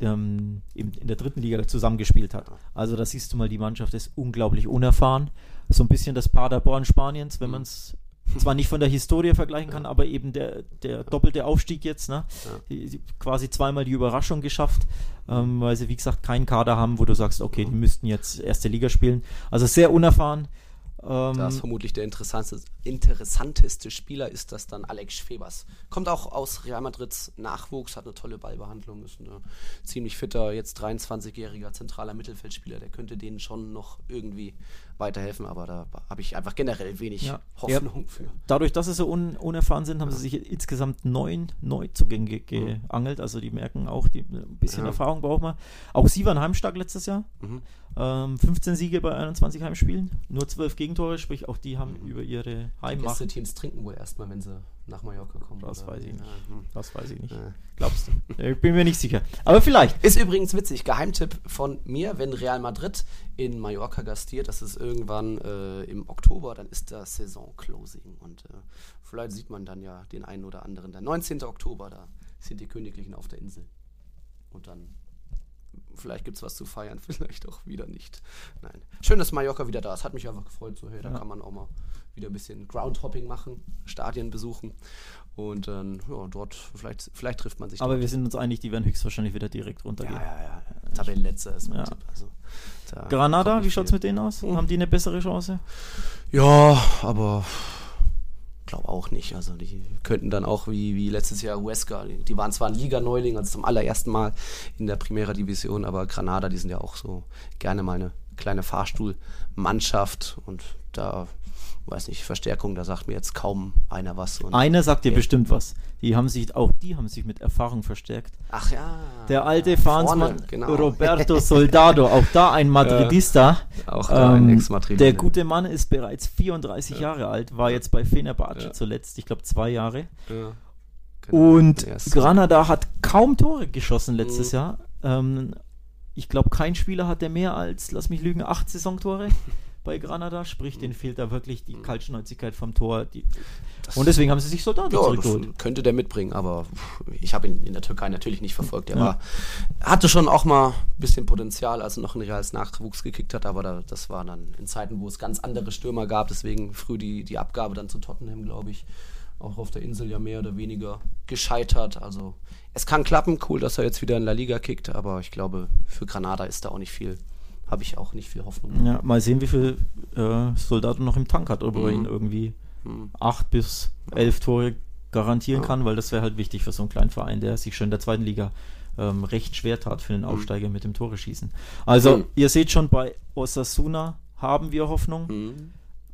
ähm, in, in, der dritten Liga zusammengespielt hat. Also da siehst du mal, die Mannschaft ist unglaublich unerfahren. So ein bisschen das Paderborn Spaniens, wenn mhm. man es zwar nicht von der Historie vergleichen kann, aber eben der, der doppelte Aufstieg jetzt, ne? Die, die quasi zweimal die Überraschung geschafft, ähm, weil sie, wie gesagt, keinen Kader haben, wo du sagst, okay, die müssten jetzt erste Liga spielen. Also sehr unerfahren. Ähm, das ist vermutlich der interessanteste, interessanteste Spieler ist das dann Alex Febers. Kommt auch aus Real Madrids Nachwuchs, hat eine tolle Ballbehandlung, ist ein ziemlich fitter, jetzt 23-jähriger zentraler Mittelfeldspieler. Der könnte denen schon noch irgendwie weiterhelfen, aber da habe ich einfach generell wenig ja. Hoffnung ja, für. Dadurch, dass sie so un unerfahren sind, haben sie sich insgesamt neun Neuzugänge geangelt. Also die merken auch, die, ein bisschen ja. Erfahrung braucht man. Auch sie waren heimstark letztes Jahr. Mhm. Ähm, 15 Siege bei 21 Heimspielen, nur 12 Gegentore, sprich auch die haben mhm. über ihre Heimmacht. Die Teams trinken wohl erstmal, wenn sie nach Mallorca kommen. Das oder? weiß ich nicht. Ja. Das weiß ich nicht. Ja. Glaubst du? Ich bin mir nicht sicher. Aber vielleicht. Ist übrigens witzig, Geheimtipp von mir, wenn Real Madrid in Mallorca gastiert, das ist irgendwann äh, im Oktober, dann ist das Saison-Closing und äh, vielleicht sieht man dann ja den einen oder anderen. Der 19. Oktober, da sind die Königlichen auf der Insel. Und dann, vielleicht gibt es was zu feiern, vielleicht auch wieder nicht. Nein. Schön, dass Mallorca wieder da ist. Hat mich einfach gefreut. So, hey, da Ja. kann man auch mal wieder ein bisschen Groundhopping machen, Stadien besuchen und dann, ja, dort, vielleicht, vielleicht trifft man sich Aber dort. wir sind uns einig, die werden höchstwahrscheinlich wieder direkt Ja, runtergehen. ja, ja. Tabellenletzter ist mein Ja. Tipp. Also, da Granada, wie schaut's viel. mit denen aus? Mhm. Haben die eine bessere Chance? Ja, aber glaube auch nicht. Also die könnten dann auch wie, wie letztes Jahr Huesca, die, die waren zwar ein Liga-Neuling, also zum allerersten Mal in der Primera Division, aber Granada, die sind ja auch so gerne mal eine kleine Fahrstuhlmannschaft und da, weiß nicht, Verstärkung, da sagt mir jetzt kaum einer was. Einer sagt dir Ja. bestimmt was. Die haben sich, auch die haben sich mit Erfahrung verstärkt. ach ja. Der alte ja, Fahnsmann genau. Roberto Soldado, auch da ein Madridista. Auch da ein Ähm, Ex-Madrid. der gute Mann ist bereits 34 Jahre alt, war jetzt bei Fenerbahce Ja. zuletzt, ich glaube zwei Jahre. Ja. Genau. Und Granada hat kaum Tore geschossen letztes Mhm. Jahr. Ähm, ich glaube, kein Spieler hatte mehr als, lass mich lügen, acht Saisontore bei Granada. Sprich, denen fehlt da wirklich die Kaltschnäuzigkeit vom Tor. Mhm. Und deswegen haben sie sich Soldaten Ja, zurückgeholt. könnte der mitbringen, aber ich habe ihn in der Türkei natürlich nicht verfolgt. Er Ja. war, hatte schon auch mal ein bisschen Potenzial, als er noch in Reals Nachwuchs gekickt hat, aber da, das war dann in Zeiten, wo es ganz andere Stürmer gab, deswegen früh die, die Abgabe dann zu Tottenham, glaube ich. Auch auf der Insel ja mehr oder weniger gescheitert. Also es kann klappen, cool, dass er jetzt wieder in La Liga kickt, aber ich glaube, für Granada ist da auch nicht viel, habe ich auch nicht viel Hoffnung. Ja, mal sehen, wie viel äh, Soldaten noch im Tank hat, ob er Mhm. ihn irgendwie Hm. acht bis elf Tore garantieren Ja. kann, weil das wäre halt wichtig für so einen kleinen Verein, der sich schon in der zweiten Liga ähm, recht schwer tat für den Aufsteiger mit dem Tore schießen. Also, Mhm. ihr seht schon, bei Osasuna haben wir Hoffnung. Mhm.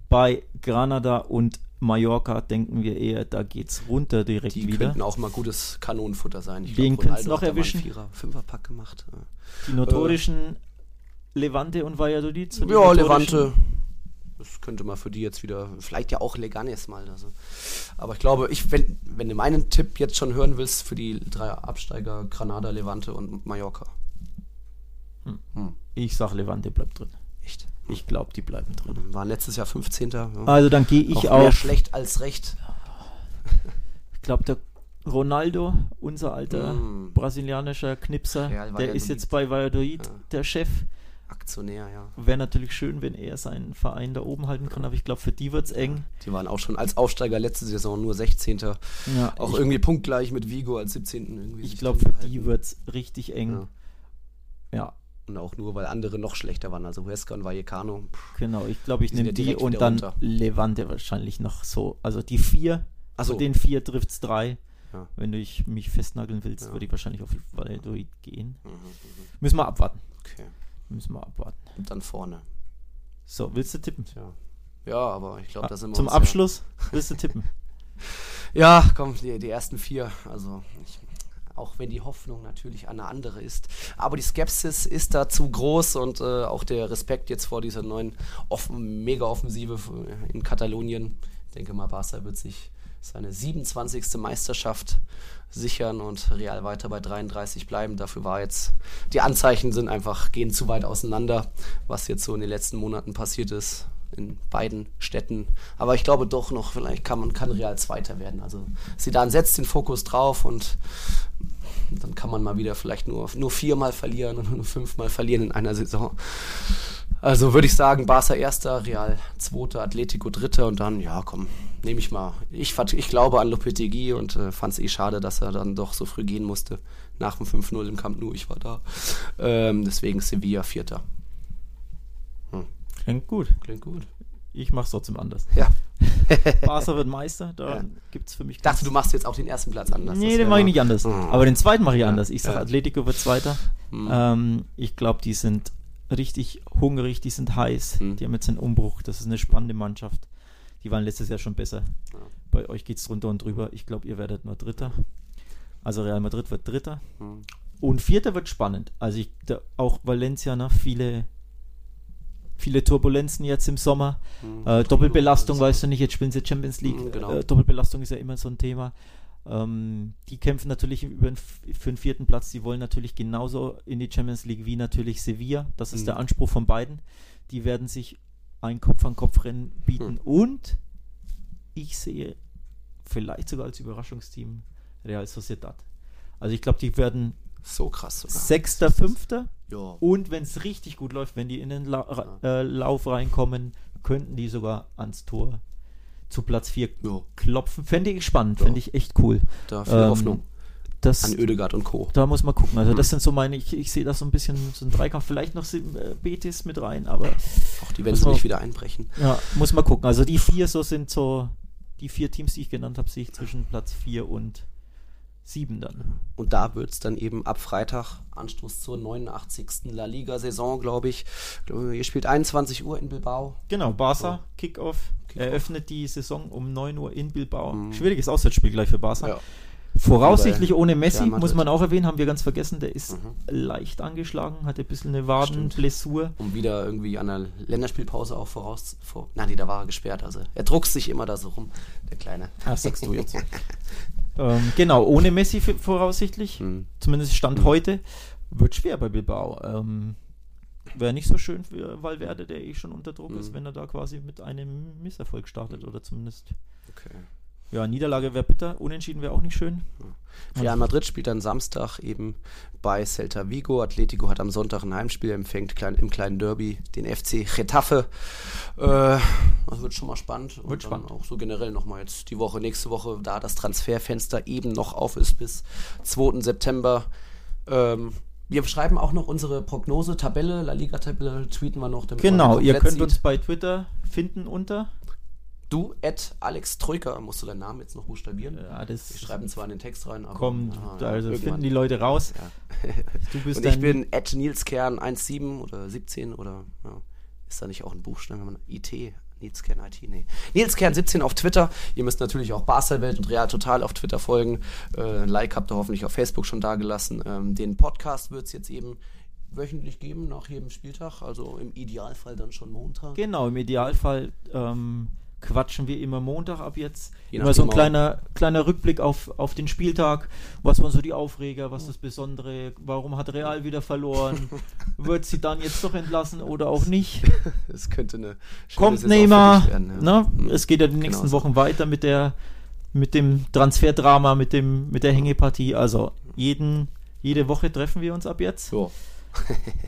Bei Granada und Mallorca denken wir eher, da geht's runter direkt Die wieder. könnten auch mal gutes Kanonenfutter sein. Ich Wen können's Ronaldo noch erwischen? Vierer, Fünferpack gemacht. Die notorischen Levante und Valladolid. so Ja, Levante. Das könnte man für die jetzt wieder, vielleicht ja auch Leganes mal. Also. Aber ich glaube, ich, wenn, wenn du meinen Tipp jetzt schon hören willst, für die drei Absteiger, Granada, Levante und Mallorca. Hm. Ich sag, Levante bleibt drin. Echt? Ich glaube, die bleiben drin. Waren letztes Jahr 15. Ja. Also dann gehe ich auch mehr auf, schlecht als recht. ich glaube, der Ronaldo, unser alter Mm. brasilianischer Knipser, Real der ist jetzt bei Valladolid Ja. der Chef. Aktionär, ja. Wäre natürlich schön, wenn er seinen Verein da oben halten kann, aber ich glaube, für die wird es eng. Die waren auch schon als Aufsteiger letzte Saison nur 16. Ja, Auch irgendwie punktgleich mit Vigo als 17. Irgendwie ich glaube, für die gehalten. wird es richtig eng. Ja. Ja. Und auch nur, weil andere noch schlechter waren. Also Huesca und Vallecano. Pff, genau. Ich glaube, ich Die nehme die direkt und dann runter. Levante wahrscheinlich noch so. Also die vier, Ach so. von den vier trifft es drei. Ja. Wenn du ich mich festnageln willst, würde ich wahrscheinlich auf Valladolid gehen. Mhm, mhm. Müssen wir abwarten. Okay. Müssen wir abwarten. Und dann vorne. So, willst du tippen? Tja. Ja, aber ich glaube, da sind wir Zum Abschluss willst du tippen? Ja, ja komm, die, die ersten vier. Also, ich, auch wenn die Hoffnung natürlich eine andere ist. Aber die Skepsis ist da zu groß und äh, auch der Respekt jetzt vor dieser neuen offen, Mega-Offensive in Katalonien. Ich denke mal, Barca wird sich seine 27. Meisterschaft sichern und Real weiter bei 33 bleiben. Dafür war jetzt, die Anzeichen sind einfach, gehen zu weit auseinander, was jetzt so in den letzten Monaten passiert ist in beiden Städten. Aber ich glaube doch noch, vielleicht kann man kann Real Zweiter werden. Also Zidane setzt den Fokus drauf und dann kann man mal wieder vielleicht nur, nur viermal verlieren und nur fünfmal verlieren in einer Saison. Also würde ich sagen, Barca erster, Real zweiter, Atletico dritter und dann, ja komm, nehme ich mal. Ich, ich glaube an Lopetegui und äh, fand es eh schade, dass er dann doch so früh gehen musste. Nach dem 5-0 im Camp Nou, ich war da. Ähm, deswegen Sevilla vierter. Klingt gut. Klingt gut. Ich mach's trotzdem anders. Ja. Barca wird Meister, da Ja. gibt's für mich Ich dachte, du machst jetzt auch den ersten Platz anders. Nee, Das den mache ich nicht anders. Oh. Aber den zweiten mache ich Ja. anders. Ich sage, Ja. Atletico wird Zweiter. Hm. Ähm, ich glaube, die sind richtig hungrig, die sind heiß. Hm. Die haben jetzt einen Umbruch. Das ist eine spannende Mannschaft. Die waren letztes Jahr schon besser. Ja. Bei euch geht's drunter und drüber. Ich glaube, ihr werdet nur Dritter. Also Real Madrid wird Dritter. Hm. Und Vierter wird spannend. Also ich, da, auch Valencia, ne, viele, viele Turbulenzen jetzt im Sommer. Mhm. Äh, Doppelbelastung, weißt du nicht, jetzt spielen sie Champions League. Mhm, genau. Äh, Doppelbelastung ist ja immer so ein Thema. Ähm, die kämpfen natürlich über den, für den vierten Platz. Die wollen natürlich genauso in die Champions League wie natürlich Sevilla. Das ist Mhm. der Anspruch von beiden. Die werden sich ein Kopf-an-Kopf-Rennen bieten. Mhm. Und ich sehe vielleicht sogar als Überraschungsteam Real Sociedad. Also ich glaube, die werden So krass sogar. Sechster, Fünfter. Ja. Und wenn es richtig gut läuft, wenn die in den La Ra- äh, Lauf reinkommen, könnten die sogar ans Tor zu Platz 4 Ja. klopfen. Fände ich spannend, Ja. fände ich echt cool. Da viel Ähm, Hoffnung Das, an Ödegard und Co. da muss man gucken. Also das Mhm. sind so meine, ich, ich sehe das so ein bisschen, so ein Dreikampf, vielleicht noch äh, Betis mit rein, aber Auch die werden man- nicht wieder einbrechen. ja, muss man gucken. Also die vier so sind so, die vier Teams, die ich genannt habe, sehe ich zwischen Platz 4 und 7 dann. Und da wird es dann eben ab Freitag Anstoß zur 89. La Liga-Saison, glaube ich. Ihr spielt 21 Uhr in Bilbao. Genau, Barca, Kickoff, Kickoff. eröffnet die Saison um 9 Uhr in Bilbao. Mhm. Schwieriges Auswärtsspiel gleich für Barca. Ja. Voraussichtlich ohne Messi, muss man auch erwähnen, haben wir ganz vergessen, der ist Mhm. leicht angeschlagen, hatte ein bisschen eine Wadenblessur. Um wieder irgendwie an der Länderspielpause auch voraus. Vor, na, nee, da war er gesperrt. Also er druckst sich immer da so rum, der Kleine. Ah, sagst du jetzt. ähm, genau, ohne Messi voraussichtlich, Hm. zumindest Stand Mhm. heute, wird schwer bei Bilbao. Ähm, Wäre nicht so schön für Valverde, der eh schon unter Druck ist, Mhm. wenn er da quasi mit einem Misserfolg startet oder zumindest. Okay. Ja, Niederlage wäre bitter, unentschieden wäre auch nicht schön. Real Madrid spielt dann Samstag eben bei Celta Vigo. Atletico hat am Sonntag ein Heimspiel, empfängt klein, im kleinen Derby den FC Getafe. Äh, das wird schon mal spannend. Und Wird dann spannend. auch so generell nochmal jetzt die Woche, nächste Woche, da das Transferfenster eben noch auf ist bis 2. September. Ähm, wir schreiben auch noch unsere Prognose-Tabelle, La Liga-Tabelle, tweeten wir noch. Genau, ihr könnt sieht. uns bei Twitter finden unter. Du, at Alex Troika, musst du deinen Namen jetzt noch buchstabieren? Ja, das Wir schreiben zwar in den Text rein, aber. kommt, Ah, also irgendwann. finden die Leute raus. Ja. Du bist Und ich bin at Nilskern 17 oder 17 oder ja, ist da nicht auch ein Buchstabe, wenn man IT, Nilskern IT, nee. Nilskern 17 auf Twitter. Ihr müsst natürlich auch Barcelwelt und Real Total auf Twitter folgen. Äh, ein Like habt ihr hoffentlich auf Facebook schon dagelassen. Ähm, den Podcast wird es jetzt eben wöchentlich geben, nach jedem Spieltag. Also im Idealfall dann schon Montag. Genau, im Idealfall ähm, quatschen wir immer Montag ab jetzt. Je immer so ein kleiner, kleiner Rückblick auf, auf den Spieltag. Was waren so die Aufreger, was das Besondere, warum hat Real wieder verloren? Wird sie dann jetzt doch entlassen oder auch nicht? Das könnte eine Kommt Neymar? werden, ja. ne? Es geht ja die nächsten Genau so. Wochen weiter mit der mit dem Transferdrama, mit dem mit der Hängepartie. Also jeden, jede Woche treffen wir uns ab jetzt. So.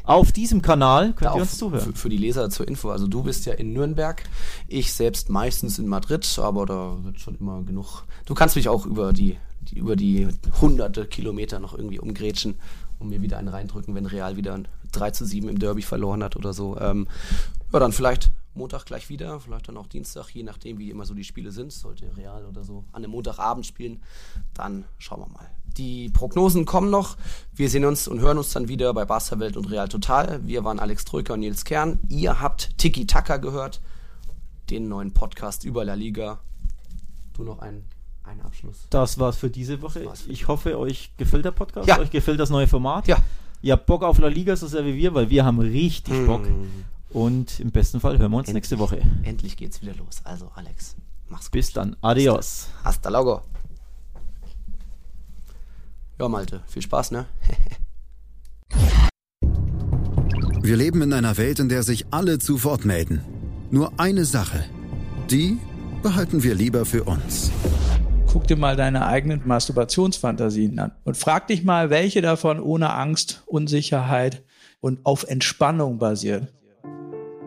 Auf diesem Kanal könnt Da ihr uns zuhören. Für, für die Leser zur Info. Also du bist ja in Nürnberg, ich selbst meistens in Madrid, aber da wird schon immer genug. Du kannst mich auch über die, die über die hunderte Kilometer noch irgendwie umgrätschen und mir wieder einen reindrücken, wenn Real wieder ein 3 zu 7 im Derby verloren hat oder so. Ähm, ja, dann vielleicht Montag gleich wieder, vielleicht dann auch Dienstag, je nachdem, wie immer so die Spiele sind. Sollte Real oder so an einem Montagabend spielen, dann schauen wir mal. Die Prognosen kommen noch. Wir sehen uns und hören uns dann wieder bei Barca Welt und Real Total. Wir waren Alex Trücker und Nils Kern. Ihr habt Tiki Taka gehört, den neuen Podcast über La Liga. Du noch einen, einen Abschluss. Das war's für diese Woche. für Ich hoffe, euch gefällt der Podcast, Ja. euch gefällt das neue Format. Ja. Ihr habt Bock auf La Liga, so sehr wie wir, weil wir haben richtig Bock. Und im besten Fall hören wir uns nächste Woche. Endlich geht's wieder los. Also Alex, mach's gut. Bis dann. Adios. Hasta luego. Ja, Malte, viel Spaß, ne? Wir leben in einer Welt, in der sich alle zu Wort melden. Nur eine Sache. Die behalten wir lieber für uns. Guck dir mal deine eigenen Masturbationsfantasien an und frag dich mal, welche davon ohne Angst, Unsicherheit und auf Entspannung basieren.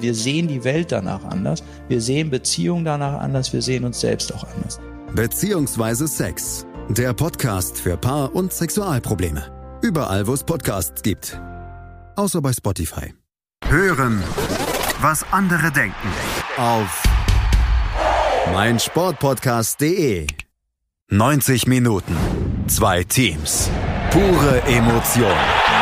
Wir sehen die Welt danach anders, wir sehen Beziehungen danach anders, wir sehen uns selbst auch anders. Beziehungsweise Sex. Der Podcast für Paar- und Sexualprobleme. Überall, wo es Podcasts gibt. Außer bei Spotify. Hören, was andere denken. Auf mein Sportpodcast.de. 90 Minuten, zwei Teams, pure Emotion.